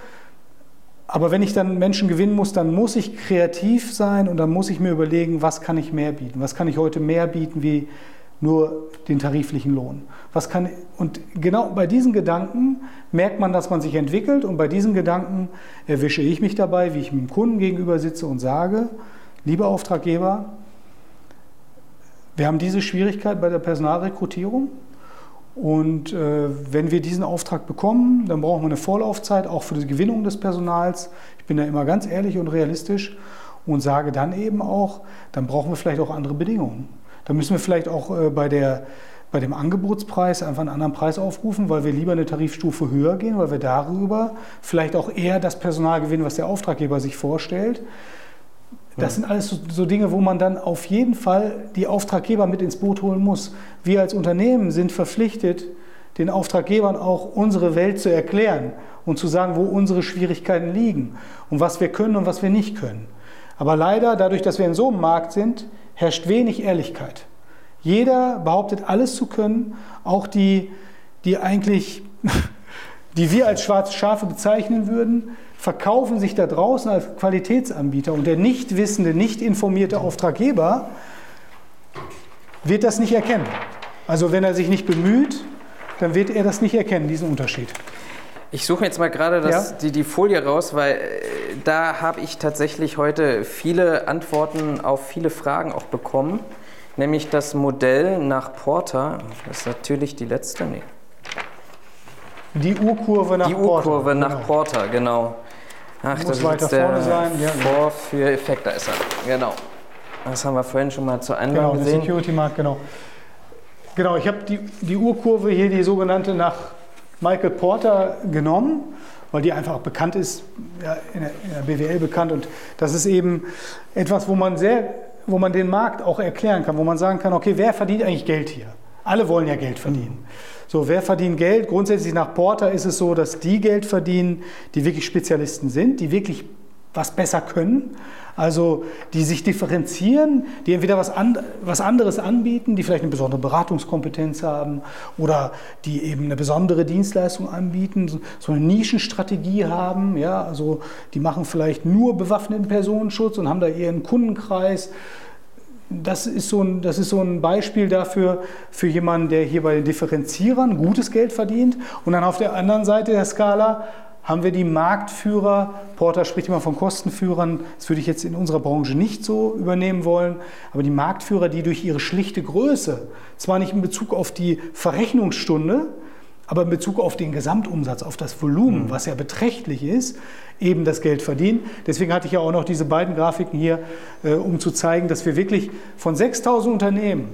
Aber wenn ich dann Menschen gewinnen muss, dann muss ich kreativ sein und dann muss ich mir überlegen, was kann ich mehr bieten? Was kann ich heute mehr bieten wie nur den tariflichen Lohn. Was kann, und genau bei diesen Gedanken merkt man, dass man sich entwickelt und bei diesen Gedanken erwische ich mich dabei, wie ich dem Kunden gegenüber sitze und sage, lieber Auftraggeber, wir haben diese Schwierigkeit bei der Personalrekrutierung und äh, wenn wir diesen Auftrag bekommen, dann brauchen wir eine Vorlaufzeit, auch für die Gewinnung des Personals. Ich bin da immer ganz ehrlich und realistisch und sage dann eben auch, dann brauchen wir vielleicht auch andere Bedingungen. Da müssen wir vielleicht auch äh, bei, der, bei dem Angebotspreis einfach einen anderen Preis aufrufen, weil wir lieber eine Tarifstufe höher gehen, weil wir darüber vielleicht auch eher das Personal gewinnen, was der Auftraggeber sich vorstellt. Das sind alles so, so, Dinge, wo man dann auf jeden Fall die Auftraggeber mit ins Boot holen muss. Wir als Unternehmen sind verpflichtet, den Auftraggebern auch unsere Welt zu erklären und zu sagen, wo unsere Schwierigkeiten liegen und was wir können und was wir nicht können. Aber leider, dadurch, dass wir in so einem Markt sind, herrscht wenig Ehrlichkeit. Jeder behauptet alles zu können, auch die, die eigentlich, die wir als schwarze Schafe bezeichnen würden, verkaufen sich da draußen als Qualitätsanbieter und der nicht wissende, nicht informierte Auftraggeber wird das nicht erkennen. Also wenn er sich nicht bemüht, dann wird er das nicht erkennen, diesen Unterschied. Ich suche jetzt mal gerade das, ja? die, die Folie raus, weil äh, da habe ich tatsächlich heute viele Antworten auf viele Fragen auch bekommen. Nämlich das Modell nach Porter. Das ist natürlich die letzte. Nee. Die Urkurve nach Porter. Die Urkurve Porter, nach genau. Porter, genau. Ach, Muss das weiter ist der vorne sein. Ja, Vorführeffekt, da ist er. Genau. Das haben wir vorhin schon mal zu Eingang genau, gesehen. Genau, Security Markt, genau. Genau, ich habe die, die Urkurve hier, die sogenannte nach Michael Porter genommen, weil die einfach bekannt ist, ja, in, der, in, der, BWL bekannt. Und das ist eben etwas, wo man, sehr, wo man den Markt auch erklären kann, wo man sagen kann, okay, wer verdient eigentlich Geld hier? Alle wollen ja Geld verdienen. So, wer verdient Geld? Grundsätzlich nach Porter ist es so, dass die Geld verdienen, die wirklich Spezialisten sind, die wirklich was besser können, also die sich differenzieren, die entweder was, an, was anderes anbieten, die vielleicht eine besondere Beratungskompetenz haben oder die eben eine besondere Dienstleistung anbieten, so, eine Nischenstrategie haben, ja, also die machen vielleicht nur bewaffneten Personenschutz und haben da ihren Kundenkreis. Das ist, so ein, das ist so ein Beispiel dafür, für jemanden, der hier bei den Differenzierern gutes Geld verdient. Und dann auf der anderen Seite der Skala haben wir die Marktführer. Porter spricht immer von Kostenführern. Das würde ich jetzt in unserer Branche nicht so übernehmen wollen. Aber die Marktführer, die durch ihre schlichte Größe, zwar nicht in Bezug auf die Verrechnungsstunde, aber in Bezug auf den Gesamtumsatz, auf das Volumen, mhm. was ja beträchtlich ist, eben das Geld verdienen. Deswegen hatte ich ja auch noch diese beiden Grafiken hier, äh, um zu zeigen, dass wir wirklich von 6000 Unternehmen,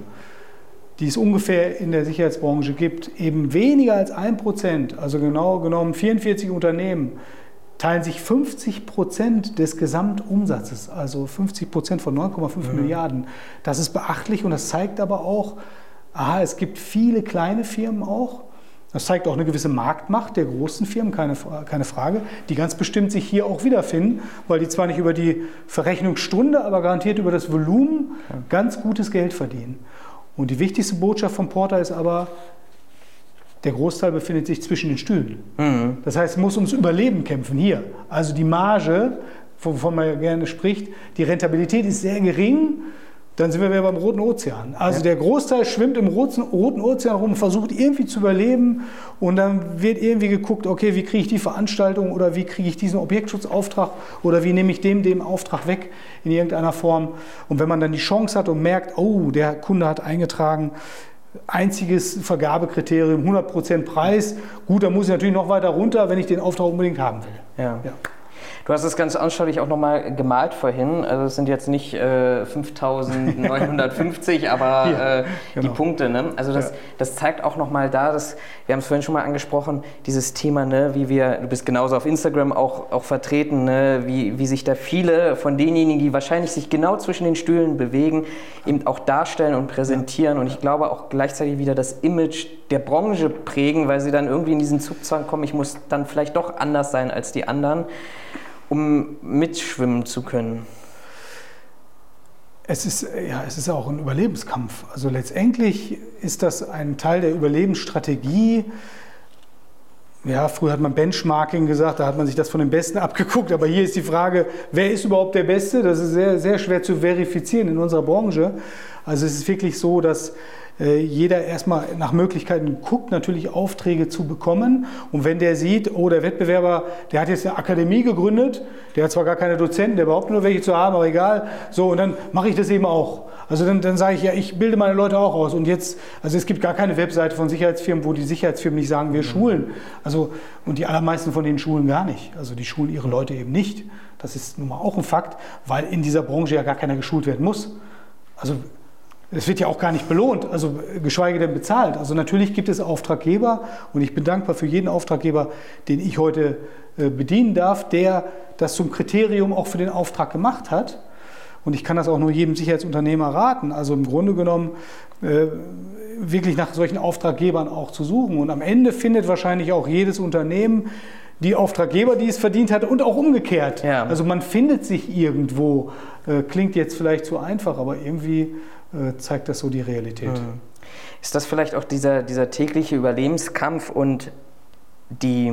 die es ungefähr in der Sicherheitsbranche gibt, eben weniger als ein Prozent, also genau genommen 44 Unternehmen, teilen sich 50 Prozent des Gesamtumsatzes, also 50 Prozent von 9,5 mhm. Milliarden. Das ist beachtlich und das zeigt aber auch, aha, es gibt viele kleine Firmen auch. Das zeigt auch eine gewisse Marktmacht der großen Firmen, keine, keine Frage, die ganz bestimmt sich hier auch wiederfinden, weil die zwar nicht über die Verrechnungsstunde, aber garantiert über das Volumen ganz gutes Geld verdienen. Und die wichtigste Botschaft vom Porter ist aber, der Großteil befindet sich zwischen den Stühlen. Mhm. Das heißt, muss ums Überleben kämpfen hier. Also die Marge, wovon man ja gerne spricht, die Rentabilität ist sehr gering. Dann sind wir wieder beim Roten Ozean. Also ja. der Großteil schwimmt im Roten, Ozean rum, versucht irgendwie zu überleben und dann wird irgendwie geguckt, okay, wie kriege ich die Veranstaltung oder wie kriege ich diesen Objektschutzauftrag oder wie nehme ich dem dem Auftrag weg in irgendeiner Form. Und wenn man dann die Chance hat und merkt, oh, der Kunde hat eingetragen, einziges Vergabekriterium, 100% Preis. Gut, dann muss ich natürlich noch weiter runter, wenn ich den Auftrag unbedingt haben will. Ja. ja. Du hast es ganz anschaulich auch nochmal gemalt vorhin. Also es sind jetzt nicht äh, 5950, aber ja, äh, genau. die Punkte. Ne? Also das, ja. das zeigt auch nochmal da, dass, wir haben es vorhin schon mal angesprochen, dieses Thema, ne, wie wir, du bist genauso auf Instagram auch, auch vertreten, ne, wie, wie sich da viele von denjenigen, die wahrscheinlich sich genau zwischen den Stühlen bewegen, eben auch darstellen und präsentieren. Und ich glaube auch gleichzeitig wieder das Image der Branche prägen, weil sie dann irgendwie in diesen Zugzwang kommen, ich muss dann vielleicht doch anders sein als die anderen um mitschwimmen zu können? Es ist, ja, es ist auch ein Überlebenskampf. Also letztendlich ist das ein Teil der Überlebensstrategie. Ja, früher hat man Benchmarking gesagt, da hat man sich das von den Besten abgeguckt. Aber hier ist die Frage, wer ist überhaupt der Beste? Das ist sehr, sehr schwer zu verifizieren in unserer Branche. Also es ist wirklich so, dass äh, jeder erstmal nach Möglichkeiten guckt, natürlich Aufträge zu bekommen. Und wenn der sieht, oh, der Wettbewerber, der hat jetzt eine Akademie gegründet, der hat zwar gar keine Dozenten, der behauptet nur welche zu haben, aber egal. So, und dann mache ich das eben auch. Also dann, dann sage ich, ja, ich bilde meine Leute auch aus. Und jetzt, also es gibt gar keine Webseite von Sicherheitsfirmen, wo die Sicherheitsfirmen nicht sagen, wir mhm. schulen. Also, und die allermeisten von denen schulen gar nicht. Also die schulen ihre Leute eben nicht. Das ist nun mal auch ein Fakt, weil in dieser Branche ja gar keiner geschult werden muss. Also es wird ja auch gar nicht belohnt, also geschweige denn bezahlt. Also natürlich gibt es Auftraggeber und ich bin dankbar für jeden Auftraggeber, den ich heute äh, bedienen darf, der das zum Kriterium auch für den Auftrag gemacht hat. Und ich kann das auch nur jedem Sicherheitsunternehmer raten. Also im Grunde genommen äh, wirklich nach solchen Auftraggebern auch zu suchen. Und am Ende findet wahrscheinlich auch jedes Unternehmen die Auftraggeber, die es verdient hat und auch umgekehrt. Ja. Also man findet sich irgendwo. Äh, klingt jetzt vielleicht zu einfach, aber irgendwie äh, zeigt das so die Realität. Mhm. Ist das vielleicht auch dieser, dieser tägliche Überlebenskampf und die,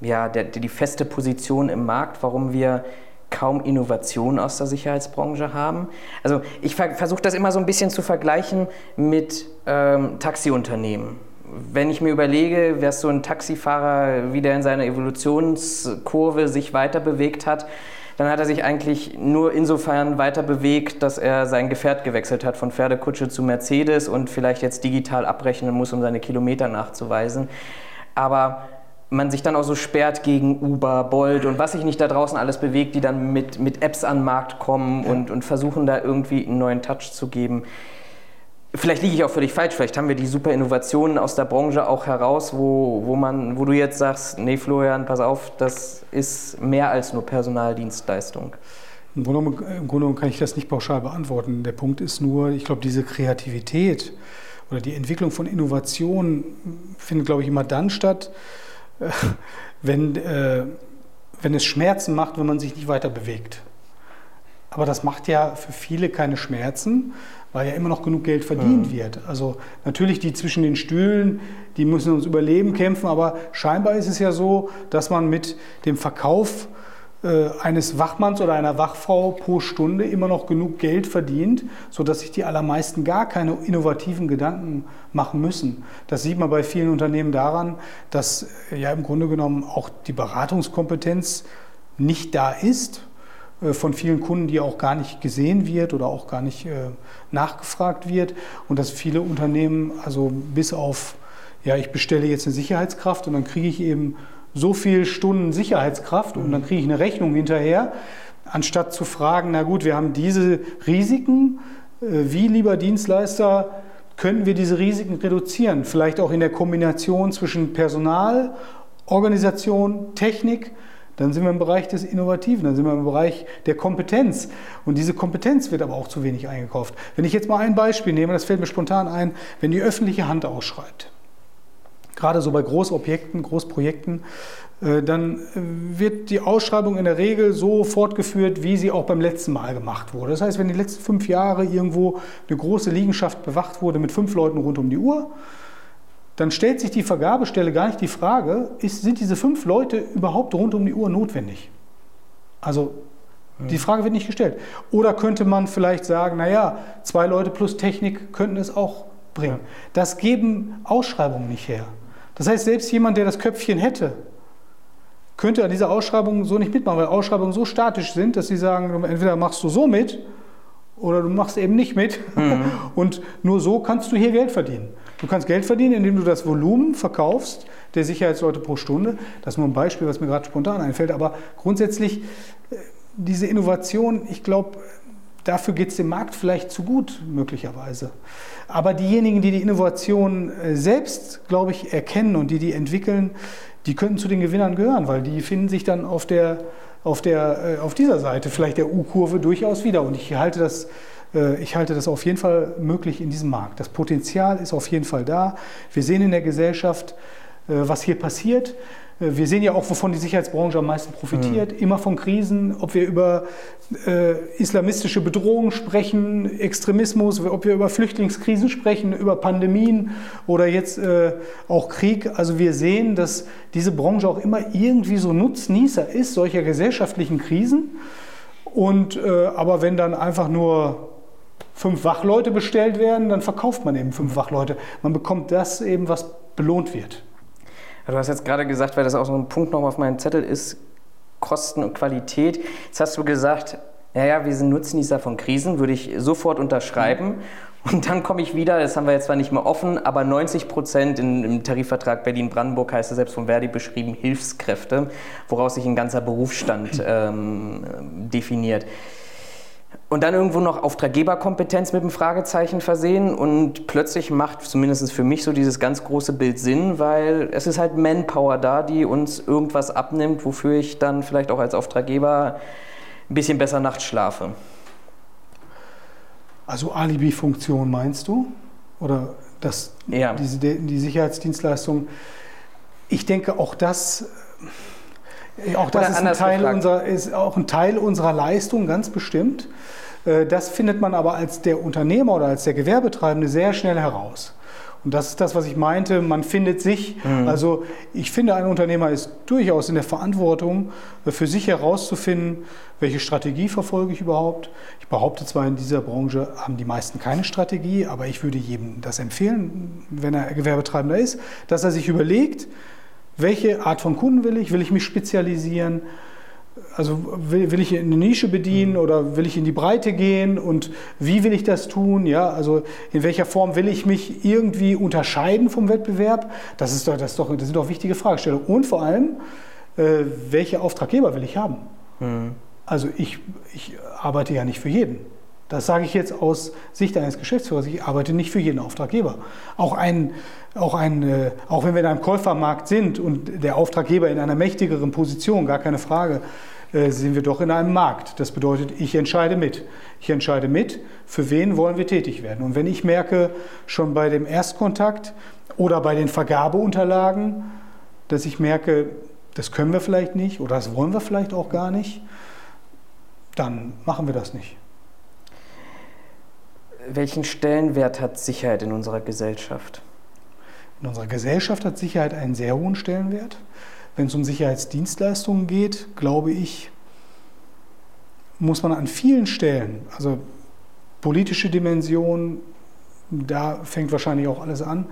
ja, der, die feste Position im Markt, warum wir kaum Innovation aus der Sicherheitsbranche haben. Also ich versuche das immer so ein bisschen zu vergleichen mit ähm, Taxiunternehmen. Wenn ich mir überlege, wer so ein Taxifahrer wieder in seiner Evolutionskurve sich weiter bewegt hat, dann hat er sich eigentlich nur insofern weiter bewegt, dass er sein Gefährt gewechselt hat von Pferdekutsche zu Mercedes und vielleicht jetzt digital abrechnen muss, um seine Kilometer nachzuweisen. Aber man sich dann auch so sperrt gegen Uber, Bolt und was sich nicht da draußen alles bewegt, die dann mit, mit Apps an den Markt kommen und, und versuchen da irgendwie einen neuen Touch zu geben. Vielleicht liege ich auch völlig falsch, vielleicht haben wir die super Innovationen aus der Branche auch heraus, wo, wo, man, wo du jetzt sagst, nee Florian, pass auf, das ist mehr als nur Personaldienstleistung. Im Grunde, Im Grunde kann ich das nicht pauschal beantworten. Der Punkt ist nur, ich glaube, diese Kreativität oder die Entwicklung von Innovationen findet, glaube ich, immer dann statt, wenn, äh, wenn es Schmerzen macht, wenn man sich nicht weiter bewegt. Aber das macht ja für viele keine Schmerzen, weil ja immer noch genug Geld verdient mhm. wird. Also natürlich die zwischen den Stühlen, die müssen uns überleben kämpfen, aber scheinbar ist es ja so, dass man mit dem Verkauf eines Wachmanns oder einer Wachfrau pro Stunde immer noch genug Geld verdient, sodass sich die allermeisten gar keine innovativen Gedanken machen müssen. Das sieht man bei vielen Unternehmen daran, dass äh, ja im Grunde genommen auch die Beratungskompetenz nicht da ist äh, von vielen Kunden, die auch gar nicht gesehen wird oder auch gar nicht äh, nachgefragt wird und dass viele Unternehmen, also bis auf ja, ich bestelle jetzt eine Sicherheitskraft und dann kriege ich eben so viele Stunden Sicherheitskraft und dann kriege ich eine Rechnung hinterher, anstatt zu fragen, na gut, wir haben diese Risiken, äh, wie lieber Dienstleister könnten wir diese Risiken reduzieren? Vielleicht auch in der Kombination zwischen Personal, Organisation, Technik. Dann sind wir im Bereich des Innovativen, dann sind wir im Bereich der Kompetenz. Und diese Kompetenz wird aber auch zu wenig eingekauft. Wenn ich jetzt mal ein Beispiel nehme, das fällt mir spontan ein, wenn die öffentliche Hand ausschreibt, gerade so bei Großobjekten, Großprojekten, äh, dann wird die Ausschreibung in der Regel so fortgeführt, wie sie auch beim letzten Mal gemacht wurde. Das heißt, wenn die letzten fünf Jahre irgendwo eine große Liegenschaft bewacht wurde mit fünf Leuten rund um die Uhr, dann stellt sich die Vergabestelle gar nicht die Frage, ist, sind diese fünf Leute überhaupt rund um die Uhr notwendig? Also die Frage wird nicht gestellt. Oder könnte man vielleicht sagen, naja, zwei Leute plus Technik könnten es auch bringen. Das geben Ausschreibungen nicht her. Das heißt, selbst jemand, der das Köpfchen hätte, könnte an dieser Ausschreibung so nicht mitmachen, weil Ausschreibungen so statisch sind, dass sie sagen, entweder machst du so mit oder du machst eben nicht mit. Mhm. Und nur so kannst du hier Geld verdienen. Du kannst Geld verdienen, indem du das Volumen verkaufst der Sicherheitsleute pro Stunde. Das ist nur ein Beispiel, was mir gerade spontan einfällt. Aber grundsätzlich, äh, diese Innovation, ich glaube, dafür geht es dem Markt vielleicht zu gut, möglicherweise. Aber diejenigen, die die Innovation äh, selbst, glaube ich, erkennen und die die entwickeln, die könnten zu den Gewinnern gehören, weil die finden sich dann auf, der, auf, der, äh, auf dieser Seite vielleicht der U-Kurve durchaus wieder. Und ich halte das äh, ich halte das auf jeden Fall möglich in diesem Markt. Das Potenzial ist auf jeden Fall da. Wir sehen in der Gesellschaft, was hier passiert. Äh, wir sehen ja auch, wovon die Sicherheitsbranche am meisten profitiert. Mhm. Immer von Krisen, ob wir über äh, islamistische Bedrohungen sprechen, Extremismus, ob wir über Flüchtlingskrisen sprechen, über Pandemien oder jetzt äh, auch Krieg. Also wir sehen, dass diese Branche auch immer irgendwie so Nutznießer ist solcher gesellschaftlichen Krisen. Und, äh, aber wenn dann einfach nur fünf Wachleute bestellt werden, dann verkauft man eben fünf Wachleute. Man bekommt das eben, was belohnt wird. Du hast jetzt gerade gesagt, weil das auch so ein Punkt noch auf meinem Zettel ist, Kosten und Qualität. Jetzt hast du gesagt, ja, ja, wir sind Nutznießer von Krisen, würde ich sofort unterschreiben. Und dann komme ich wieder, das haben wir jetzt zwar nicht mehr offen, aber 90 Prozent im Tarifvertrag Berlin-Brandenburg heißt es selbst von Verdi beschrieben, Hilfskräfte, woraus sich ein ganzer Berufsstand ähm, definiert und dann irgendwo noch Auftraggeberkompetenz mit einem Fragezeichen versehen und plötzlich macht zumindest für mich so dieses ganz große Bild Sinn, weil es ist halt Manpower da, die uns irgendwas abnimmt, wofür ich dann vielleicht auch als Auftraggeber ein bisschen besser nachts schlafe. Also Alibi-Funktion meinst du? Oder das, ja. diese, die Sicherheitsdienstleistung? Ich denke, auch das auch das ist ein, Teil unserer, ist auch ein Teil unserer Leistung, ganz bestimmt. Äh, das findet man aber als der Unternehmer oder als der Gewerbetreibende sehr schnell heraus. Und das ist das, was ich meinte, man findet sich. Mhm. Also ich finde, ein Unternehmer ist durchaus in der Verantwortung, äh, für sich herauszufinden, welche Strategie verfolge ich überhaupt. Ich behaupte zwar, in dieser Branche haben die meisten keine Strategie, aber ich würde jedem das empfehlen, wenn er Gewerbetreibender ist, dass er sich überlegt, welche Art von Kunden will ich? Will ich mich spezialisieren? Also will, will, ich eine Nische bedienen mhm. oder will ich in die Breite gehen und wie will ich das tun? Ja, also in welcher Form will ich mich irgendwie unterscheiden vom Wettbewerb? Das, ist doch, das, ist doch, das sind doch wichtige Fragestellungen. Und vor allem, äh, welche Auftraggeber will ich haben? Mhm. Also ich, ich arbeite ja nicht für jeden. Das sage ich jetzt aus Sicht eines Geschäftsführers. Ich arbeite nicht für jeden Auftraggeber. Auch, ein, auch, ein, äh, auch wenn wir in einem Käufermarkt sind und der Auftraggeber in einer mächtigeren Position, gar keine Frage, äh, sind wir doch in einem Markt. Das bedeutet, ich entscheide mit. Ich entscheide mit, für wen wollen wir tätig werden. Und wenn ich merke, schon bei dem Erstkontakt oder bei den Vergabeunterlagen, dass ich merke, das können wir vielleicht nicht oder das wollen wir vielleicht auch gar nicht, dann machen wir das nicht welchen Stellenwert hat Sicherheit in unserer Gesellschaft? In unserer Gesellschaft hat Sicherheit einen sehr hohen Stellenwert. Wenn es um Sicherheitsdienstleistungen geht, glaube ich, muss man an vielen Stellen, also politische Dimension, da fängt wahrscheinlich auch alles an,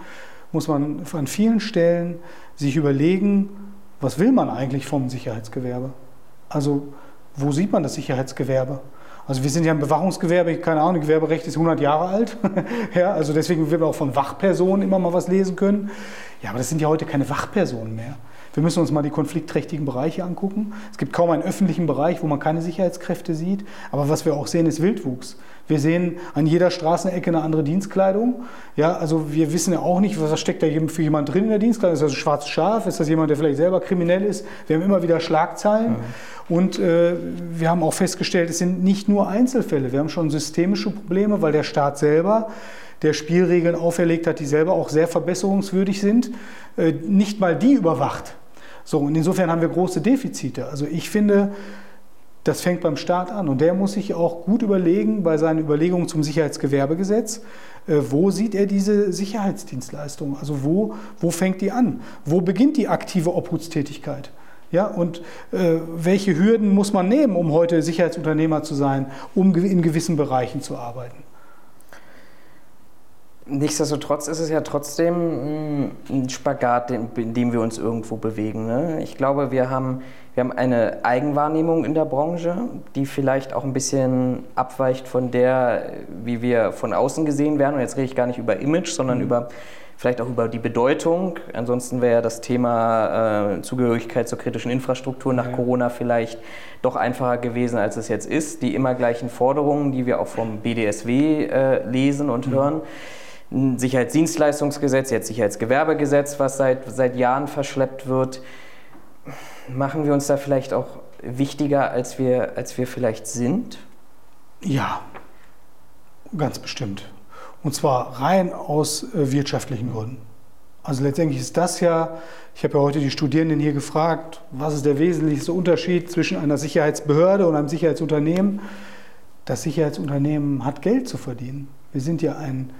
muss man an vielen Stellen sich überlegen, was will man eigentlich vom Sicherheitsgewerbe? Also wo sieht man das Sicherheitsgewerbe? Also wir sind ja im Bewachungsgewerbe, keine Ahnung, Gewerberecht ist 100 Jahre alt. ja, also deswegen wird man auch von Wachpersonen immer mal was lesen können. Ja, aber das sind ja heute keine Wachpersonen mehr. Wir müssen uns mal die konfliktträchtigen Bereiche angucken. Es gibt kaum einen öffentlichen Bereich, wo man keine Sicherheitskräfte sieht. Aber was wir auch sehen, ist Wildwuchs. Wir sehen an jeder Straßenecke eine andere Dienstkleidung. Ja, also wir wissen ja auch nicht, was steckt da für jemand drin in der Dienstkleidung. Ist das ein schwarzes Schaf? Ist das jemand, der vielleicht selber kriminell ist? Wir haben immer wieder Schlagzeilen. Mhm. Und äh, wir haben auch festgestellt, es sind nicht nur Einzelfälle. Wir haben schon systemische Probleme, weil der Staat selber der Spielregeln auferlegt hat, die selber auch sehr verbesserungswürdig sind, äh, nicht mal die überwacht. So, und insofern haben wir große Defizite. Also ich finde, das fängt beim Staat an und der muss sich auch gut überlegen bei seinen Überlegungen zum Sicherheitsgewerbegesetz, äh, wo sieht er diese Sicherheitsdienstleistung? Also wo, wo fängt die an? Wo beginnt die aktive Obhutstätigkeit? Ja, und äh, welche Hürden muss man nehmen, um heute Sicherheitsunternehmer zu sein, um in gewissen Bereichen zu arbeiten? Nichtsdestotrotz ist es ja trotzdem mm, ein Spagat, in dem wir uns irgendwo bewegen. Ne? Ich glaube, wir haben, wir haben eine Eigenwahrnehmung in der Branche, die vielleicht auch ein bisschen abweicht von der, wie wir von außen gesehen werden. Und jetzt rede ich gar nicht über Image, sondern mhm. über vielleicht auch über die Bedeutung. Ansonsten wäre ja das Thema äh, Zugehörigkeit zur kritischen Infrastruktur nach ja. Corona vielleicht doch einfacher gewesen, als es jetzt ist. Die immer gleichen Forderungen, die wir auch vom BDSW äh, lesen und mhm. hören ein Sicherheitsdienstleistungsgesetz, jetzt Sicherheitsgewerbegesetz, was seit, seit Jahren verschleppt wird. Machen wir uns da vielleicht auch wichtiger, als wir, als wir vielleicht sind? Ja, ganz bestimmt. Und zwar rein aus äh, wirtschaftlichen Gründen. Also letztendlich ist das ja, ich habe ja heute die Studierenden hier gefragt, was ist der wesentlichste Unterschied zwischen einer Sicherheitsbehörde und einem Sicherheitsunternehmen? Das Sicherheitsunternehmen hat Geld zu verdienen. Wir sind ja ein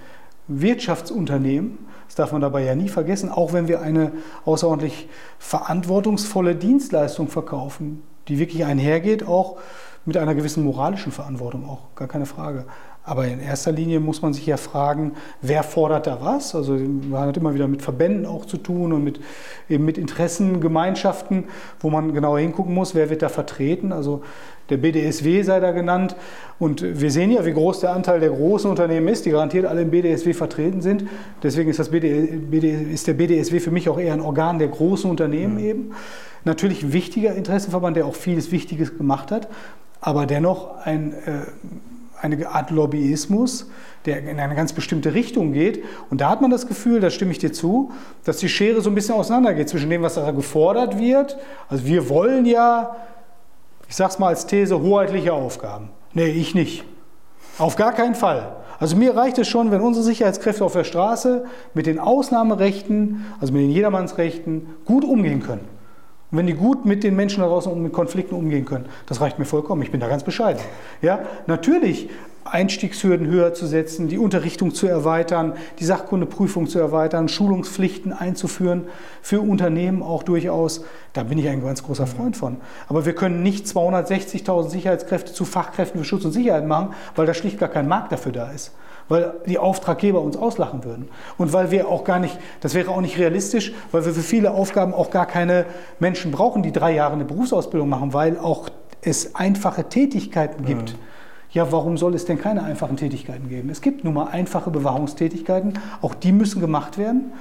Wirtschaftsunternehmen, das darf man dabei ja nie vergessen, auch wenn wir eine außerordentlich verantwortungsvolle Dienstleistung verkaufen, die wirklich einhergeht, auch mit einer gewissen moralischen Verantwortung, auch gar keine Frage. Aber in erster Linie muss man sich ja fragen, wer fordert da was? Also man hat immer wieder mit Verbänden auch zu tun und mit, eben mit Interessengemeinschaften, wo man genauer hingucken muss, wer wird da vertreten. Also der BDSW sei da genannt. Und wir sehen ja, wie groß der Anteil der großen Unternehmen ist, die garantiert alle im BDSW vertreten sind. Deswegen ist, das BD, BD, ist der BDSW für mich auch eher ein Organ der großen Unternehmen mhm. eben. Natürlich ein wichtiger Interessenverband, der auch vieles Wichtiges gemacht hat, aber dennoch ein... Äh, eine Art Lobbyismus, der in eine ganz bestimmte Richtung geht. Und da hat man das Gefühl, da stimme ich dir zu, dass die Schere so ein bisschen auseinandergeht zwischen dem, was da gefordert wird. Also wir wollen ja, ich sage es mal als These, hoheitliche Aufgaben. Nee, ich nicht. Auf gar keinen Fall. Also mir reicht es schon, wenn unsere Sicherheitskräfte auf der Straße mit den Ausnahmerechten, also mit den Jedermannsrechten, gut umgehen können. Und wenn die gut mit den Menschen da draußen und mit Konflikten umgehen können, das reicht mir vollkommen. Ich bin da ganz bescheiden. Ja, natürlich Einstiegshürden höher zu setzen, die Unterrichtung zu erweitern, die Sachkundeprüfung zu erweitern, Schulungspflichten einzuführen für Unternehmen auch durchaus. Da bin ich ein ganz großer Freund von. Aber wir können nicht 260.000 Sicherheitskräfte zu Fachkräften für Schutz und Sicherheit machen, weil da schlicht gar kein Markt dafür da ist weil die Auftraggeber uns auslachen würden. Und weil wir auch gar nicht, das wäre auch nicht realistisch, weil wir für viele Aufgaben auch gar keine Menschen brauchen, die drei Jahre eine Berufsausbildung machen, weil auch es einfache Tätigkeiten gibt. Ja. Ja, warum soll es denn keine einfachen Tätigkeiten geben? Es gibt nun mal einfache Bewahrungstätigkeiten, auch die müssen gemacht werden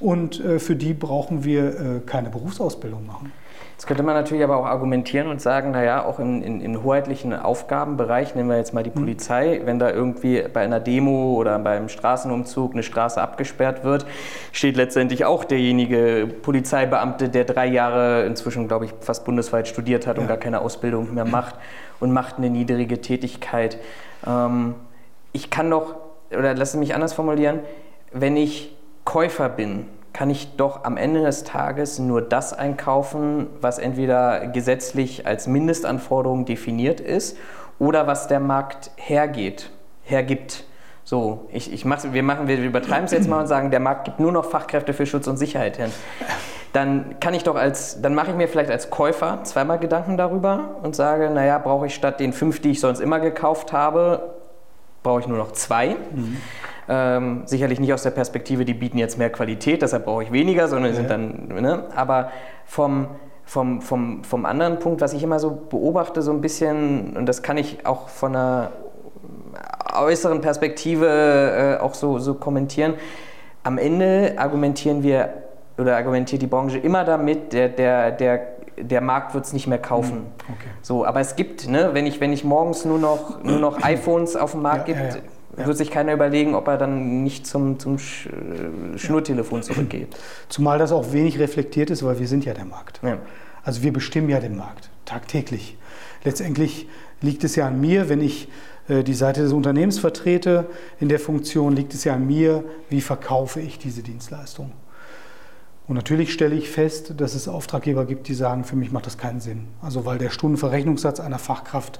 und äh, für die brauchen wir äh, keine Berufsausbildung machen. Jetzt könnte man natürlich aber auch argumentieren und sagen, naja, auch in, in, in hoheitlichen Aufgabenbereich, nehmen wir jetzt mal die mhm. Polizei, wenn da irgendwie bei einer Demo oder beim Straßenumzug eine Straße abgesperrt wird, steht letztendlich auch derjenige Polizeibeamte, der drei Jahre inzwischen, glaube ich, fast bundesweit studiert hat und gar keine Ausbildung mehr macht und macht eine niedrige Tätigkeit. Ähm, ich kann doch, oder lass mich anders formulieren, wenn ich Käufer bin, kann ich doch am Ende des Tages nur das einkaufen, was entweder gesetzlich als Mindestanforderung definiert ist oder was der Markt hergeht, hergibt. So, ich, ich mach, wir, machen, wir übertreiben es jetzt mal und sagen, der Markt gibt nur noch Fachkräfte für Schutz und Sicherheit hin. Dann kann ich doch als, dann mache ich mir vielleicht als Käufer zweimal Gedanken darüber und sage, naja, brauche ich statt den fünf, die ich sonst immer gekauft habe, brauche ich nur noch zwei. Mhm. Ähm, sicherlich nicht aus der Perspektive, die bieten jetzt mehr Qualität, deshalb brauche ich weniger, sondern ja. sind dann, ne? aber vom, vom, vom, vom anderen Punkt, was ich immer so beobachte, so ein bisschen, und das kann ich auch von einer äußeren Perspektive äh, auch so, so kommentieren, am Ende argumentieren wir oder argumentiert die Branche immer damit, der, der, der, der Markt wird es nicht mehr kaufen. Hm, okay. So, aber es gibt, ne, wenn, ich, wenn ich morgens nur noch, nur noch iPhones auf dem Markt ja, gibt, ja, ja. wird sich keiner überlegen, ob er dann nicht zum, zum Sch äh, Schnurtelefon zurückgeht. Zumal das auch wenig reflektiert ist, weil wir sind ja der Markt. Also wir bestimmen ja den Markt tagtäglich. Letztendlich liegt es ja an mir, wenn ich äh, die Seite des Unternehmens vertrete in der Funktion, liegt es ja an mir, wie verkaufe ich diese Dienstleistung. Und natürlich stelle ich fest, dass es Auftraggeber gibt, die sagen, für mich macht das keinen Sinn. Also weil der Stundenverrechnungssatz einer Fachkraft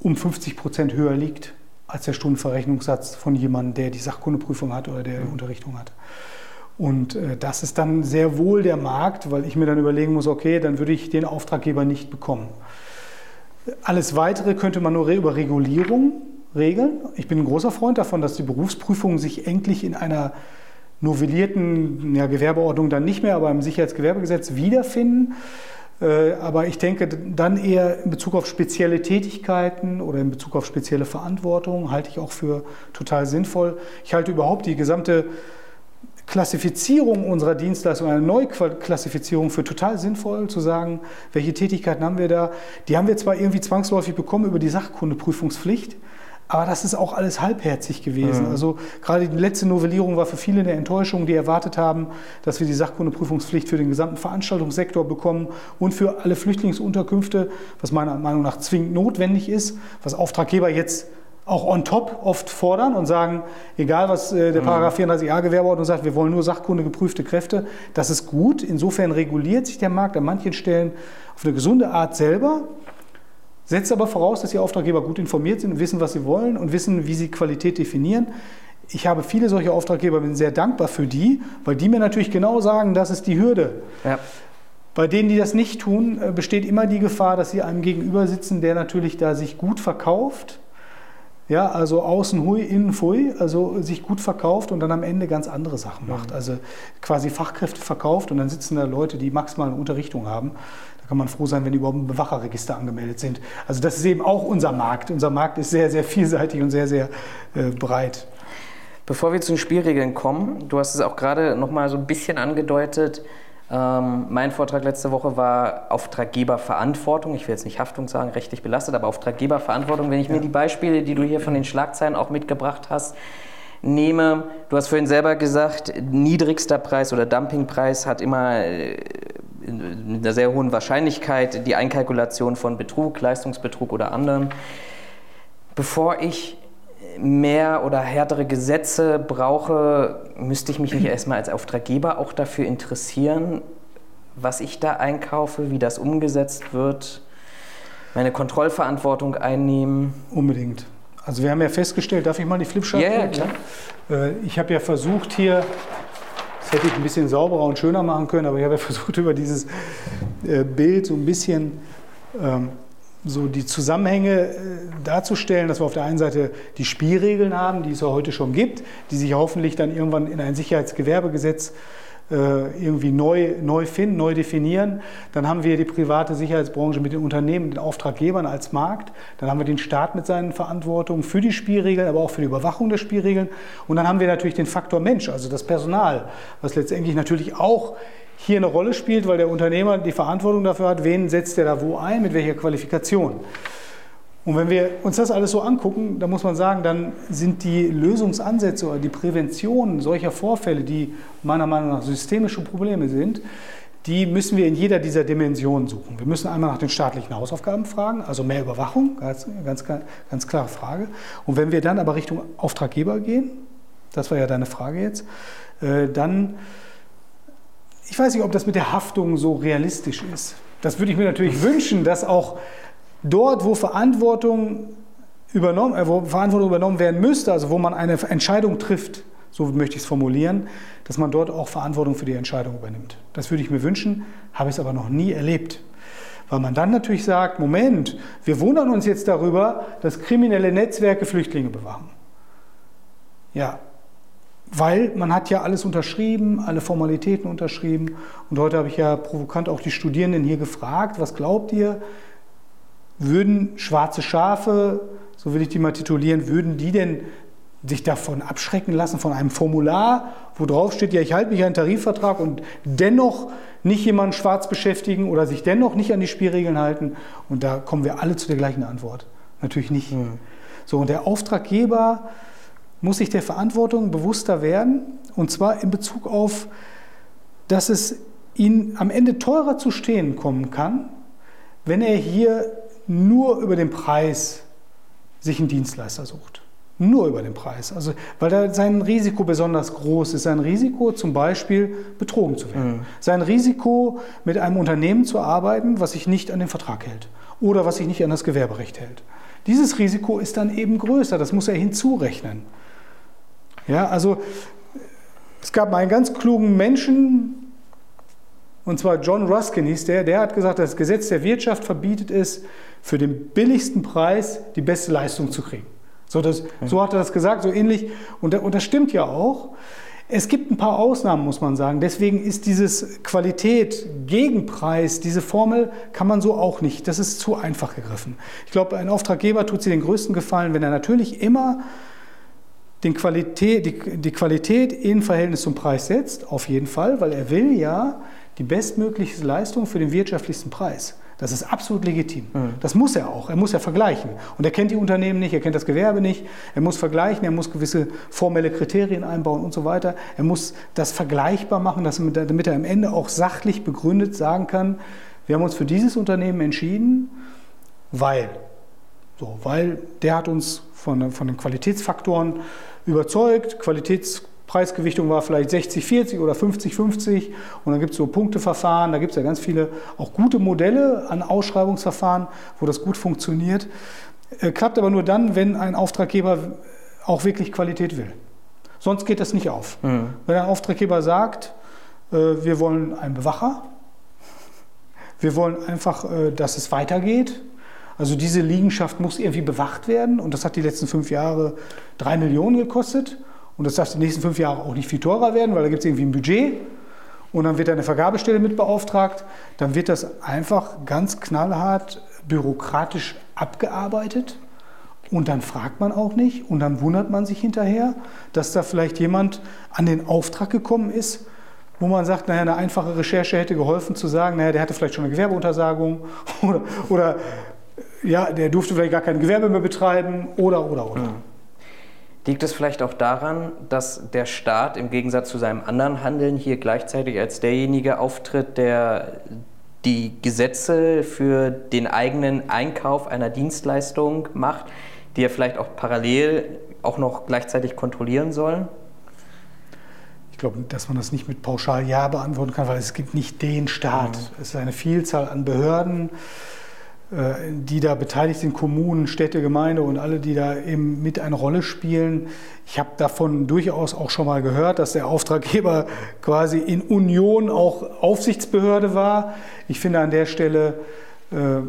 um 50 Prozent höher liegt als der Stundenverrechnungssatz von jemandem, der die Sachkundeprüfung hat oder der die Unterrichtung hat. Und äh, das ist dann sehr wohl der Markt, weil ich mir dann überlegen muss, okay, dann würde ich den Auftraggeber nicht bekommen. Alles Weitere könnte man nur über Regulierung regeln. Ich bin ein großer Freund davon, dass die Berufsprüfungen sich endlich in einer novellierten ja, Gewerbeordnung dann nicht mehr, aber im Sicherheitsgewerbegesetz wiederfinden. Äh, aber ich denke dann eher in Bezug auf spezielle Tätigkeiten oder in Bezug auf spezielle Verantwortung halte ich auch für total sinnvoll. Ich halte überhaupt die gesamte Klassifizierung unserer Dienstleistung, eine Neuklassifizierung für total sinnvoll, zu sagen, welche Tätigkeiten haben wir da. Die haben wir zwar irgendwie zwangsläufig bekommen über die Sachkundeprüfungspflicht, aber das ist auch alles halbherzig gewesen. Mhm. Also gerade die letzte Novellierung war für viele eine Enttäuschung, die erwartet haben, dass wir die Sachkundeprüfungspflicht für den gesamten Veranstaltungssektor bekommen und für alle Flüchtlingsunterkünfte, was meiner Meinung nach zwingend notwendig ist, was Auftraggeber jetzt auch on top oft fordern und sagen, egal was äh, der mhm. Paragraph 34a Gewerbeordnung sagt, wir wollen nur Sachkunde geprüfte Kräfte. Das ist gut. Insofern reguliert sich der Markt an manchen Stellen auf eine gesunde Art selber. Setzt aber voraus, dass die Auftraggeber gut informiert sind und wissen, was sie wollen und wissen, wie sie Qualität definieren. Ich habe viele solche Auftraggeber, bin sehr dankbar für die, weil die mir natürlich genau sagen, das ist die Hürde. Ja. Bei denen, die das nicht tun, äh, besteht immer die Gefahr, dass sie einem gegenüber sitzen, der natürlich da sich gut verkauft. Ja, also außen hui, innen fui, also sich gut verkauft und dann am Ende ganz andere Sachen macht. Mhm. Also quasi Fachkräfte verkauft und dann sitzen da Leute, die maximal eine Unterrichtung haben kann man froh sein, wenn überhaupt ein Bewacherregister angemeldet sind. Also das ist eben auch unser Markt. Unser Markt ist sehr, sehr vielseitig und sehr, sehr äh, breit. Bevor wir zu den Spielregeln kommen, du hast es auch gerade noch mal so ein bisschen angedeutet. Ähm, mein Vortrag letzte Woche war Auftraggeberverantwortung. Ich will jetzt nicht Haftung sagen, rechtlich belastet, aber Auftraggeberverantwortung. Wenn ich ja. mir die Beispiele, die du hier von den Schlagzeilen auch mitgebracht hast, nehme, du hast vorhin selber gesagt, niedrigster Preis oder Dumpingpreis hat immer äh, mit einer sehr hohen Wahrscheinlichkeit die Einkalkulation von Betrug, Leistungsbetrug oder anderem. Bevor ich mehr oder härtere Gesetze brauche, müsste ich mich nicht erstmal als Auftraggeber auch dafür interessieren, was ich da einkaufe, wie das umgesetzt wird, meine Kontrollverantwortung einnehmen. Unbedingt. Also wir haben ja festgestellt, darf ich mal die Flipchart? Ja, ja, klar. Äh, ich habe ja versucht hier hätte ich ein bisschen sauberer und schöner machen können, aber ich habe ja versucht, über dieses äh, Bild so ein bisschen ähm, so die Zusammenhänge äh, darzustellen, dass wir auf der einen Seite die Spielregeln haben, die es ja heute schon gibt, die sich hoffentlich dann irgendwann in ein Sicherheitsgewerbegesetz äh, irgendwie neu, neu finden, neu definieren. Dann haben wir die private Sicherheitsbranche mit den Unternehmen, den Auftraggebern als Markt. Dann haben wir den Staat mit seinen Verantwortungen für die Spielregeln, aber auch für die Überwachung der Spielregeln. Und dann haben wir natürlich den Faktor Mensch, also das Personal, was letztendlich natürlich auch hier eine Rolle spielt, weil der Unternehmer die Verantwortung dafür hat, wen setzt er da wo ein, mit welcher Qualifikation. Und wenn wir uns das alles so angucken, dann muss man sagen, dann sind die Lösungsansätze oder die Prävention solcher Vorfälle, die meiner Meinung nach systemische Probleme sind, die müssen wir in jeder dieser Dimensionen suchen. Wir müssen einmal nach den staatlichen Hausaufgaben fragen, also mehr Überwachung, ganz, ganz, ganz klare Frage. Und wenn wir dann aber Richtung Auftraggeber gehen, das war ja deine Frage jetzt, äh, dann, ich weiß nicht, ob das mit der Haftung so realistisch ist. Das würde ich mir natürlich wünschen, dass auch dort, wo Verantwortung übernommen, äh, wo Verantwortung übernommen werden müsste, also wo man eine Entscheidung trifft, so möchte ich es formulieren, dass man dort auch Verantwortung für die Entscheidung übernimmt. Das würde ich mir wünschen, habe ich es aber noch nie erlebt. Weil man dann natürlich sagt, Moment, wir wundern uns jetzt darüber, dass kriminelle Netzwerke Flüchtlinge bewachen. Ja, weil man hat ja alles unterschrieben, alle Formalitäten unterschrieben. Und heute habe ich ja provokant auch die Studierenden hier gefragt, was glaubt ihr, würden schwarze Schafe, so will ich die mal titulieren, würden die denn sich davon abschrecken lassen, von einem Formular, wo drauf steht, ja, ich halte mich an einen Tarifvertrag und dennoch nicht jemanden schwarz beschäftigen oder sich dennoch nicht an die Spielregeln halten. Und da kommen wir alle zu der gleichen Antwort. Natürlich nicht. Mhm. So, und der Auftraggeber muss sich der Verantwortung bewusster werden, und zwar in Bezug auf, dass es ihn am Ende teurer zu stehen kommen kann, wenn er hier nur über den Preis sich einen Dienstleister sucht. Nur über den Preis. Also, weil da sein Risiko besonders groß ist. Sein Risiko, zum Beispiel betrogen zu werden. Mhm. Sein Risiko, mit einem Unternehmen zu arbeiten, was sich nicht an den Vertrag hält oder was sich nicht an das Gewerberecht hält. Dieses Risiko ist dann eben größer. Das muss er hinzurechnen. Ja, also es gab mal einen ganz klugen Menschen, und zwar John Ruskin hieß der, der hat gesagt, das Gesetz der Wirtschaft verbietet es, für den billigsten Preis die beste Leistung zu kriegen. So, das, so hat er das gesagt, so ähnlich. Und, und das stimmt ja auch. Es gibt ein paar Ausnahmen, muss man sagen. Deswegen ist dieses Qualität Gegenpreis, diese Formel kann man so auch nicht. Das ist zu einfach gegriffen. Ich glaube, ein Auftraggeber tut sich den größten Gefallen, wenn er natürlich immer den Qualität, die, die Qualität in Verhältnis zum Preis setzt, auf jeden Fall, weil er will ja die bestmögliche Leistung für den wirtschaftlichsten Preis. Das ist absolut legitim. Mhm. Das muss er auch. Er muss ja vergleichen. Und er kennt die Unternehmen nicht, er kennt das Gewerbe nicht. Er muss vergleichen, er muss gewisse formelle Kriterien einbauen und so weiter. Er muss das vergleichbar machen, damit er am Ende auch sachlich begründet sagen kann, wir haben uns für dieses Unternehmen entschieden, weil. So, weil der hat uns von, von den Qualitätsfaktoren überzeugt. Qualitätspreisgewichtung war vielleicht 60-40 oder 50-50 und dann gibt es so Punkteverfahren, da gibt es ja ganz viele auch gute Modelle an Ausschreibungsverfahren, wo das gut funktioniert. Äh, klappt aber nur dann, wenn ein Auftraggeber auch wirklich Qualität will. Sonst geht das nicht auf. Mhm. Wenn ein Auftraggeber sagt, äh, wir wollen einen Bewacher, wir wollen einfach, äh, dass es weitergeht, also diese Liegenschaft muss irgendwie bewacht werden und das hat die letzten fünf Jahre drei Millionen gekostet und das darf die nächsten fünf Jahre auch nicht viel teurer werden, weil da gibt es irgendwie ein Budget und dann wird eine Vergabestelle mit beauftragt, dann wird das einfach ganz knallhart bürokratisch abgearbeitet und dann fragt man auch nicht und dann wundert man sich hinterher, dass da vielleicht jemand an den Auftrag gekommen ist, wo man sagt, naja, eine einfache Recherche hätte geholfen zu sagen, naja, der hatte vielleicht schon eine Gewerbeuntersagung oder, oder ja, der durfte vielleicht gar kein Gewerbe mehr betreiben oder, oder, oder. Mhm. Liegt es vielleicht auch daran, dass der Staat im Gegensatz zu seinem anderen Handeln hier gleichzeitig als derjenige auftritt, der die Gesetze für den eigenen Einkauf einer Dienstleistung macht, die er vielleicht auch parallel auch noch gleichzeitig kontrollieren soll? Ich glaube, dass man das nicht mit pauschal Ja beantworten kann, weil es gibt nicht den Staat. Mhm. Es ist eine Vielzahl an Behörden. Äh, die da beteiligt sind, Kommunen, Städte, Gemeinde und alle, die da eben mit eine Rolle spielen. Ich habe davon durchaus auch schon mal gehört, dass der Auftraggeber quasi in Union auch Aufsichtsbehörde war. Ich finde an der Stelle äh,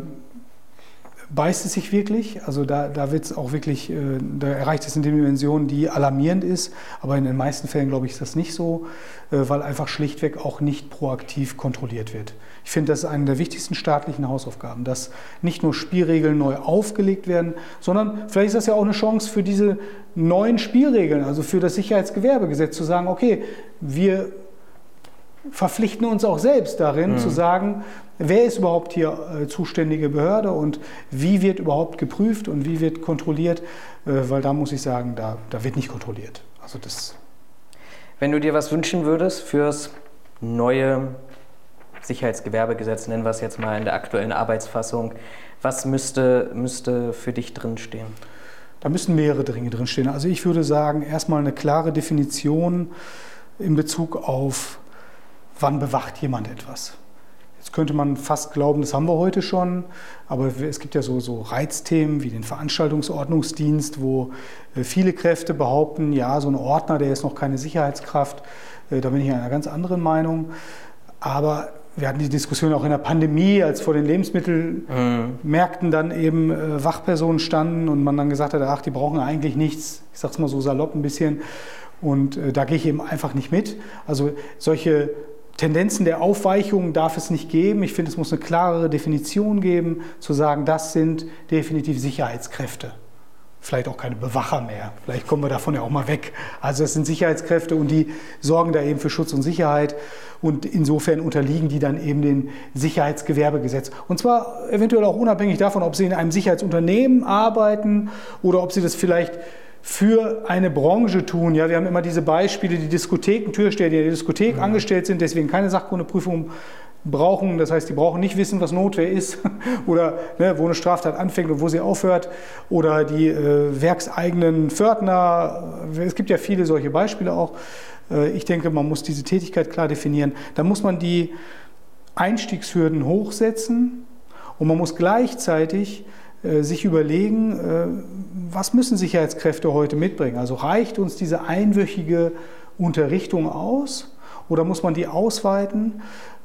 beißt es sich wirklich. Also da, da wird es auch wirklich, äh, da erreicht es in Dimensionen, die alarmierend ist. Aber in den meisten Fällen, glaube ich, ist das nicht so, äh, weil einfach schlichtweg auch nicht proaktiv kontrolliert wird. Ich finde, das ist eine der wichtigsten staatlichen Hausaufgaben, dass nicht nur Spielregeln neu aufgelegt werden, sondern vielleicht ist das ja auch eine Chance für diese neuen Spielregeln, also für das Sicherheitsgewerbegesetz zu sagen, okay, wir verpflichten uns auch selbst darin mhm. zu sagen, wer ist überhaupt hier äh, zuständige Behörde und wie wird überhaupt geprüft und wie wird kontrolliert, äh, weil da muss ich sagen, da, da wird nicht kontrolliert. Also das Wenn du dir was wünschen würdest fürs neue Sicherheitsgewerbegesetz, nennen wir es jetzt mal in der aktuellen Arbeitsfassung, was müsste, müsste für dich drinstehen? Da müssen mehrere Dinge drinstehen. Also ich würde sagen, erstmal eine klare Definition in Bezug auf, wann bewacht jemand etwas. Jetzt könnte man fast glauben, das haben wir heute schon, aber es gibt ja so, so Reizthemen wie den Veranstaltungsordnungsdienst, wo äh, viele Kräfte behaupten, ja, so ein Ordner, der ist noch keine Sicherheitskraft. Äh, da bin ich einer ganz anderen Meinung. Aber wir hatten die Diskussion auch in der Pandemie, als vor den Lebensmittelmärkten dann eben äh, Wachpersonen standen und man dann gesagt hat, ach, die brauchen eigentlich nichts, ich sag's mal so salopp ein bisschen. Und äh, da gehe ich eben einfach nicht mit. Also solche Tendenzen der Aufweichung darf es nicht geben. Ich finde, es muss eine klarere Definition geben, zu sagen, das sind definitiv Sicherheitskräfte. Vielleicht auch keine Bewacher mehr. Vielleicht kommen wir davon ja auch mal weg. Also es sind Sicherheitskräfte und die sorgen da eben für Schutz und Sicherheit. Und insofern unterliegen die dann eben dem Sicherheitsgewerbegesetz. Und zwar eventuell auch unabhängig davon, ob sie in einem Sicherheitsunternehmen arbeiten oder ob sie das vielleicht für eine Branche tun. Ja, wir haben immer diese Beispiele, die Diskothekentürsteher, die in der Diskothek mhm. angestellt sind, deswegen keine Sachkundeprüfung brauchen. Das heißt, die brauchen nicht wissen, was Notwehr ist oder ne, wo eine Straftat anfängt und wo sie aufhört. Oder die äh, werkseigenen Pförtner. Es gibt ja viele solche Beispiele auch. Äh, ich denke, man muss diese Tätigkeit klar definieren. Da muss man die Einstiegshürden hochsetzen und man muss gleichzeitig äh, sich überlegen, äh, was müssen Sicherheitskräfte heute mitbringen? Also reicht uns diese einwöchige Unterrichtung aus oder muss man die ausweiten?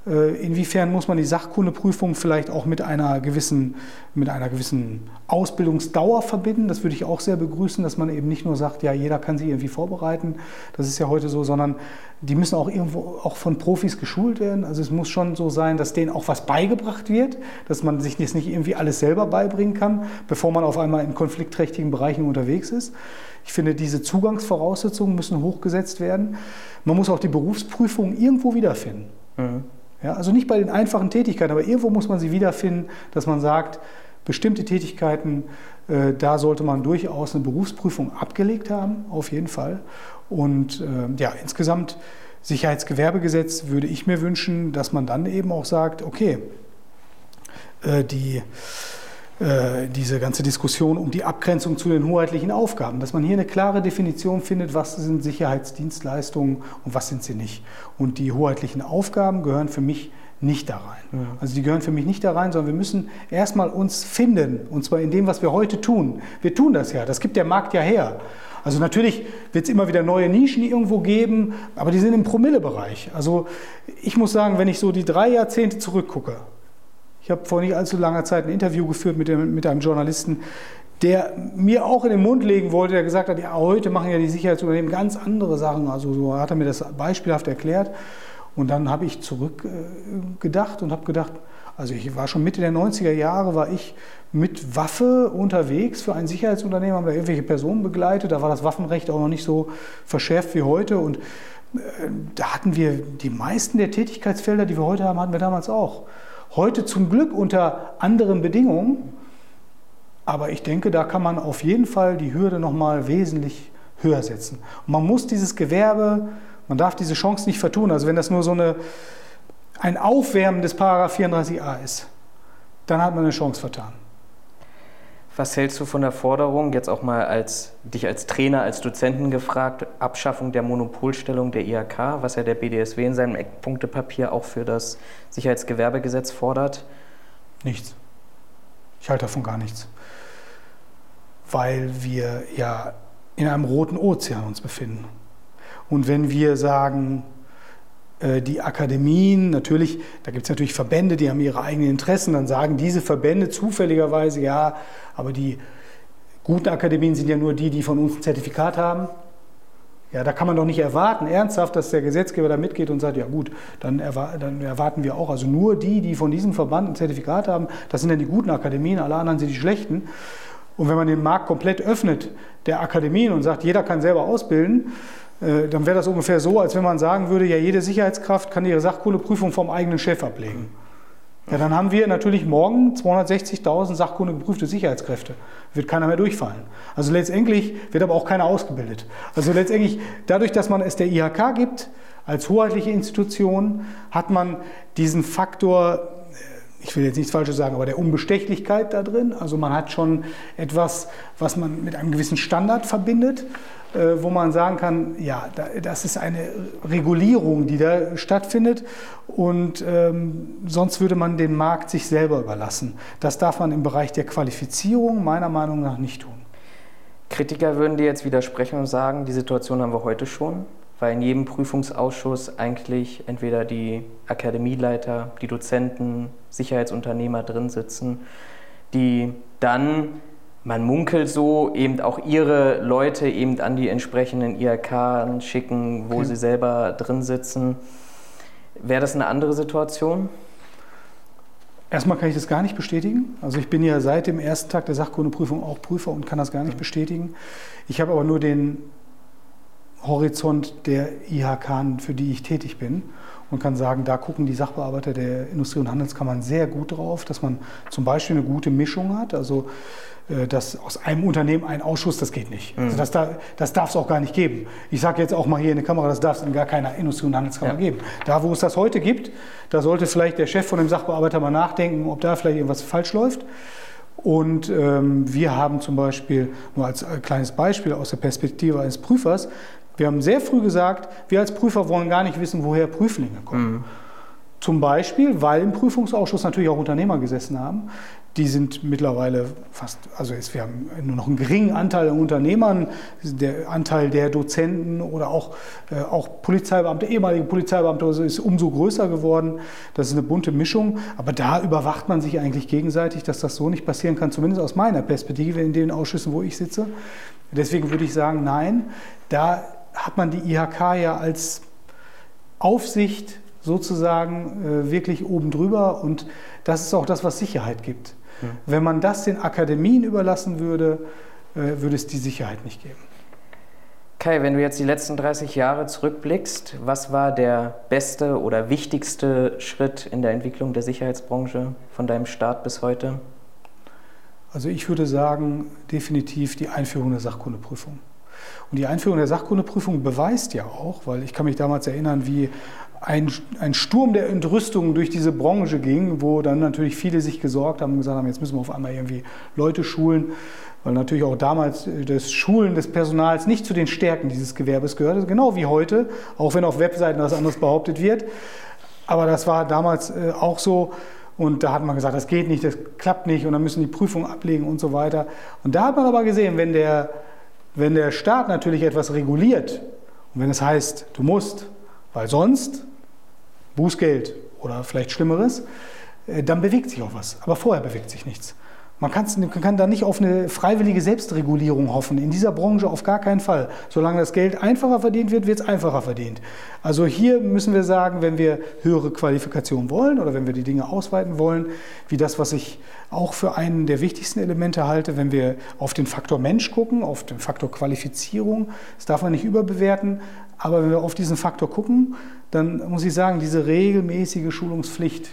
Äh, inwiefern muss man die Sachkundeprüfung vielleicht auch mit einer gewissen, mit einer gewissen Ausbildungsdauer verbinden? Das würde ich auch sehr begrüßen, dass man eben nicht nur sagt, ja, jeder kann sich irgendwie vorbereiten. Das ist ja heute so, sondern die müssen auch irgendwo auch von Profis geschult werden. Also es muss schon so sein, dass denen auch was beigebracht wird, dass man sich das nicht irgendwie alles selber beibringen kann, bevor man auf einmal in konfliktträchtigen Bereichen unterwegs ist. Ich finde, diese Zugangsvoraussetzungen müssen hochgesetzt werden. Man muss auch die Berufsprüfung irgendwo wiederfinden. Mhm. Ja, also nicht bei den einfachen Tätigkeiten, aber irgendwo muss man sie wiederfinden, dass man sagt, bestimmte Tätigkeiten, äh, da sollte man durchaus eine Berufsprüfung abgelegt haben, auf jeden Fall. Und äh, ja, insgesamt Sicherheitsgewerbegesetz würde ich mir wünschen, dass man dann eben auch sagt, okay, äh, die diese ganze Diskussion um die Abgrenzung zu den hoheitlichen Aufgaben, dass man hier eine klare Definition findet, was sind Sicherheitsdienstleistungen und was sind sie nicht. Und die hoheitlichen Aufgaben gehören für mich nicht da rein. Ja. Also die gehören für mich nicht da rein, sondern wir müssen erstmal uns finden, und zwar in dem, was wir heute tun. Wir tun das ja, das gibt der Markt ja her. Also natürlich wird es immer wieder neue Nischen irgendwo geben, aber die sind im Promillebereich. Also ich muss sagen, wenn ich so die drei Jahrzehnte zurückgucke, ich habe vor nicht allzu langer Zeit ein Interview geführt mit, dem, mit einem Journalisten, der mir auch in den Mund legen wollte, der gesagt hat, ja, heute machen ja die Sicherheitsunternehmen ganz andere Sachen. Also so hat er mir das beispielhaft erklärt. Und dann habe ich zurückgedacht und habe gedacht, also ich war schon Mitte der 90er Jahre, war ich mit Waffe unterwegs für ein Sicherheitsunternehmen, haben da irgendwelche Personen begleitet. Da war das Waffenrecht auch noch nicht so verschärft wie heute. Und äh, da hatten wir die meisten der Tätigkeitsfelder, die wir heute haben, hatten wir damals auch. Heute zum Glück unter anderen Bedingungen, aber ich denke, da kann man auf jeden Fall die Hürde noch mal wesentlich höher setzen. Und man muss dieses Gewerbe, man darf diese Chance nicht vertun. Also wenn das nur so eine, ein Aufwärmen des Paragraph 34a ist, dann hat man eine Chance vertan. Was hältst du von der Forderung, jetzt auch mal als dich als Trainer, als Dozenten gefragt, Abschaffung der Monopolstellung der IHK, was ja der BDSW in seinem Eckpunktepapier auch für das Sicherheitsgewerbegesetz fordert? Nichts. Ich halte davon gar nichts. Weil wir ja in einem roten Ozean uns befinden. Und wenn wir sagen, die Akademien, natürlich, da gibt es natürlich Verbände, die haben ihre eigenen Interessen, dann sagen diese Verbände zufälligerweise, ja, aber die guten Akademien sind ja nur die, die von uns ein Zertifikat haben. Ja, da kann man doch nicht erwarten, ernsthaft, dass der Gesetzgeber da mitgeht und sagt, ja gut, dann, erwar dann, erwarten wir auch, also nur die, die von diesem Verband ein Zertifikat haben, das sind dann die guten Akademien, alle anderen sind die schlechten. Und wenn man den Markt komplett öffnet, der Akademien und sagt, jeder kann selber ausbilden, äh, dann wäre das ungefähr so, als wenn man sagen würde, ja, jede Sicherheitskraft kann ihre Sachkundeprüfung vom eigenen Chef ablegen. Ja, dann haben wir natürlich morgen 260.000 sachkundegeprüfte Sicherheitskräfte. Wird keiner mehr durchfallen. Also letztendlich wird aber auch keiner ausgebildet. Also letztendlich, dadurch, dass man es der IHK gibt, als hoheitliche Institution, hat man diesen Faktor ich will jetzt nichts Falsches sagen, aber der Unbestechlichkeit da drin. Also man hat schon etwas, was man mit einem gewissen Standard verbindet, äh, wo man sagen kann, ja, das ist eine Regulierung, die da stattfindet und ähm, sonst würde man den Markt sich selber überlassen. Das darf man im Bereich der Qualifizierung meiner Meinung nach nicht tun. Kritiker würden dir jetzt widersprechen und sagen, die Situation haben wir heute schon weil in jedem Prüfungsausschuss eigentlich entweder die Akademieleiter, die Dozenten, Sicherheitsunternehmer drin sitzen, die dann man munkelt so, eben auch ihre Leute eben an die entsprechenden IHK schicken, wo okay. sie selber drin sitzen. Wäre das eine andere Situation? Erstmal kann ich das gar nicht bestätigen. Also ich bin ja seit dem ersten Tag der Sachkundeprüfung auch Prüfer und kann das gar nicht bestätigen. Ich habe aber nur den Horizont der IHK, für die ich tätig bin und kann sagen, da gucken die Sachbearbeiter der Industrie- und Handelskammern sehr gut drauf, dass man zum Beispiel eine gute Mischung hat. Also äh, dass aus einem Unternehmen ein Ausschuss, das geht nicht. Mhm. Also das, das darf es auch gar nicht geben. Ich sage jetzt auch mal hier in der Kamera, das darf es in gar keiner Industrie- und Handelskammer ja. geben. Da, wo es das heute gibt, da sollte vielleicht der Chef von dem Sachbearbeiter mal nachdenken, ob da vielleicht irgendwas falsch läuft. Und ähm, wir haben zum Beispiel, nur als äh, kleines Beispiel aus der Perspektive eines Prüfers, wir haben sehr früh gesagt, wir als Prüfer wollen gar nicht wissen, woher Prüflinge kommen. Mhm. Zum Beispiel, weil im Prüfungsausschuss natürlich auch Unternehmer gesessen haben. Die sind mittlerweile fast, also es, wir haben nur noch einen geringen Anteil an Unternehmern, der Anteil der Dozenten oder auch, äh, auch Polizeibeamte, ehemalige Polizeibeamte also ist umso größer geworden. Das ist eine bunte Mischung, aber da überwacht man sich eigentlich gegenseitig, dass das so nicht passieren kann, zumindest aus meiner Perspektive in den Ausschüssen, wo ich sitze. Deswegen würde ich sagen, nein, da hat man die IHK ja als Aufsicht sozusagen äh, wirklich oben drüber und das ist auch das, was Sicherheit gibt. Mhm. Wenn man das den Akademien überlassen würde, äh, würde es die Sicherheit nicht geben. Kai, wenn du jetzt die letzten 30 Jahre zurückblickst, was war der beste oder wichtigste Schritt in der Entwicklung der Sicherheitsbranche von deinem Start bis heute? Also ich würde sagen, definitiv die Einführung der Sachkundeprüfung. Und die Einführung der Sachkundeprüfung beweist ja auch, weil ich kann mich damals erinnern, wie ein, ein Sturm der Entrüstung durch diese Branche ging, wo dann natürlich viele sich gesorgt haben und gesagt haben, jetzt müssen wir auf einmal irgendwie Leute schulen, weil natürlich auch damals das Schulen des Personals nicht zu den Stärken dieses Gewerbes gehörte, genau wie heute, auch wenn auf Webseiten was anderes behauptet wird. Aber das war damals äh, auch so. Und da hat man gesagt, das geht nicht, das klappt nicht und dann müssen die Prüfungen ablegen und so weiter. Und da hat man aber gesehen, wenn der, wenn der Staat natürlich etwas reguliert und wenn es heißt, du musst, weil sonst Bußgeld oder vielleicht Schlimmeres, äh, dann bewegt sich auch was. Aber vorher bewegt sich nichts. Man, man kann da nicht auf eine freiwillige Selbstregulierung hoffen. In dieser Branche auf gar keinen Fall. Solange das Geld einfacher verdient wird, wird es einfacher verdient. Also hier müssen wir sagen, wenn wir höhere Qualifikation wollen oder wenn wir die Dinge ausweiten wollen, wie das, was ich auch für einen der wichtigsten Elemente halte, wenn wir auf den Faktor Mensch gucken, auf den Faktor Qualifizierung, das darf man nicht überbewerten, aber wenn wir auf diesen Faktor gucken, dann muss ich sagen, diese regelmäßige Schulungspflicht,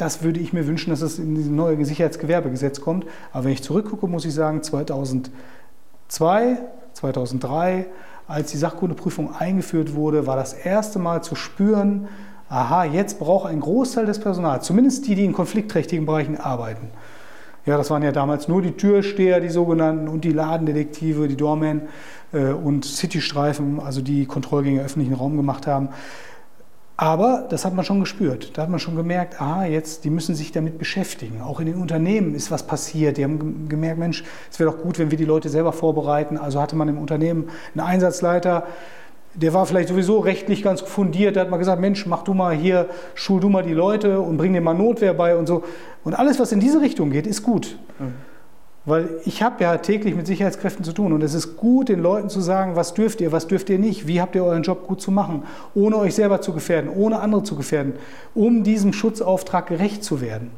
das würde ich mir wünschen, dass es in dieses neue Sicherheitsgewerbegesetz kommt. Aber wenn ich zurückgucke, muss ich sagen, 2002, 2003, als die Sachkundeprüfung eingeführt wurde, war das erste Mal zu spüren, aha, jetzt braucht ein Großteil des Personals, zumindest die, die in konfliktträchtigen Bereichen arbeiten. Ja, das waren ja damals nur die Türsteher, die sogenannten, und die Ladendetektive, die Doormen äh, und Citystreifen, also die Kontrollgänge öffentlichen Raum gemacht haben. Aber das hat man schon gespürt. Da hat man schon gemerkt, ah, jetzt, die müssen sich damit beschäftigen. Auch in den Unternehmen ist was passiert. Die haben gemerkt, Mensch, es wäre doch gut, wenn wir die Leute selber vorbereiten. Also hatte man im Unternehmen einen Einsatzleiter, der war vielleicht sowieso rechtlich ganz fundiert. Da hat man gesagt, Mensch, mach du mal hier, schul du mal die Leute und bring dir mal Notwehr bei und so. Und alles, was in diese Richtung geht, ist gut. Mhm. Weil ich habe ja täglich mit Sicherheitskräften zu tun und es ist gut, den Leuten zu sagen, was dürft ihr, was dürft ihr nicht, wie habt ihr euren Job gut zu machen, ohne euch selber zu gefährden, ohne andere zu gefährden, um diesem Schutzauftrag gerecht zu werden.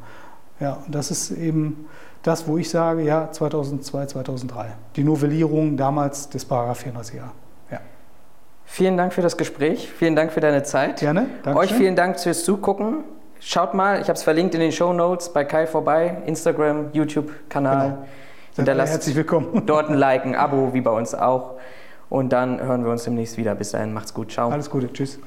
Ja, und das ist eben das, wo ich sage, ja, 2002, 2003. Die Novellierung damals des Paragraph 400 Ja. Vielen Dank für das Gespräch, vielen Dank für deine Zeit. Gerne. Dankeschön. Euch vielen Dank fürs Zugucken. Schaut mal, ich habe es verlinkt in den Show Notes bei Kai vorbei, Instagram, YouTube-Kanal. Genau. Hinterlasst herzlich willkommen. Dort ein Like, ein Abo, wie bei uns auch. Und dann hören wir uns demnächst wieder. Bis dahin, macht's gut. Ciao. Alles Gute. Tschüss.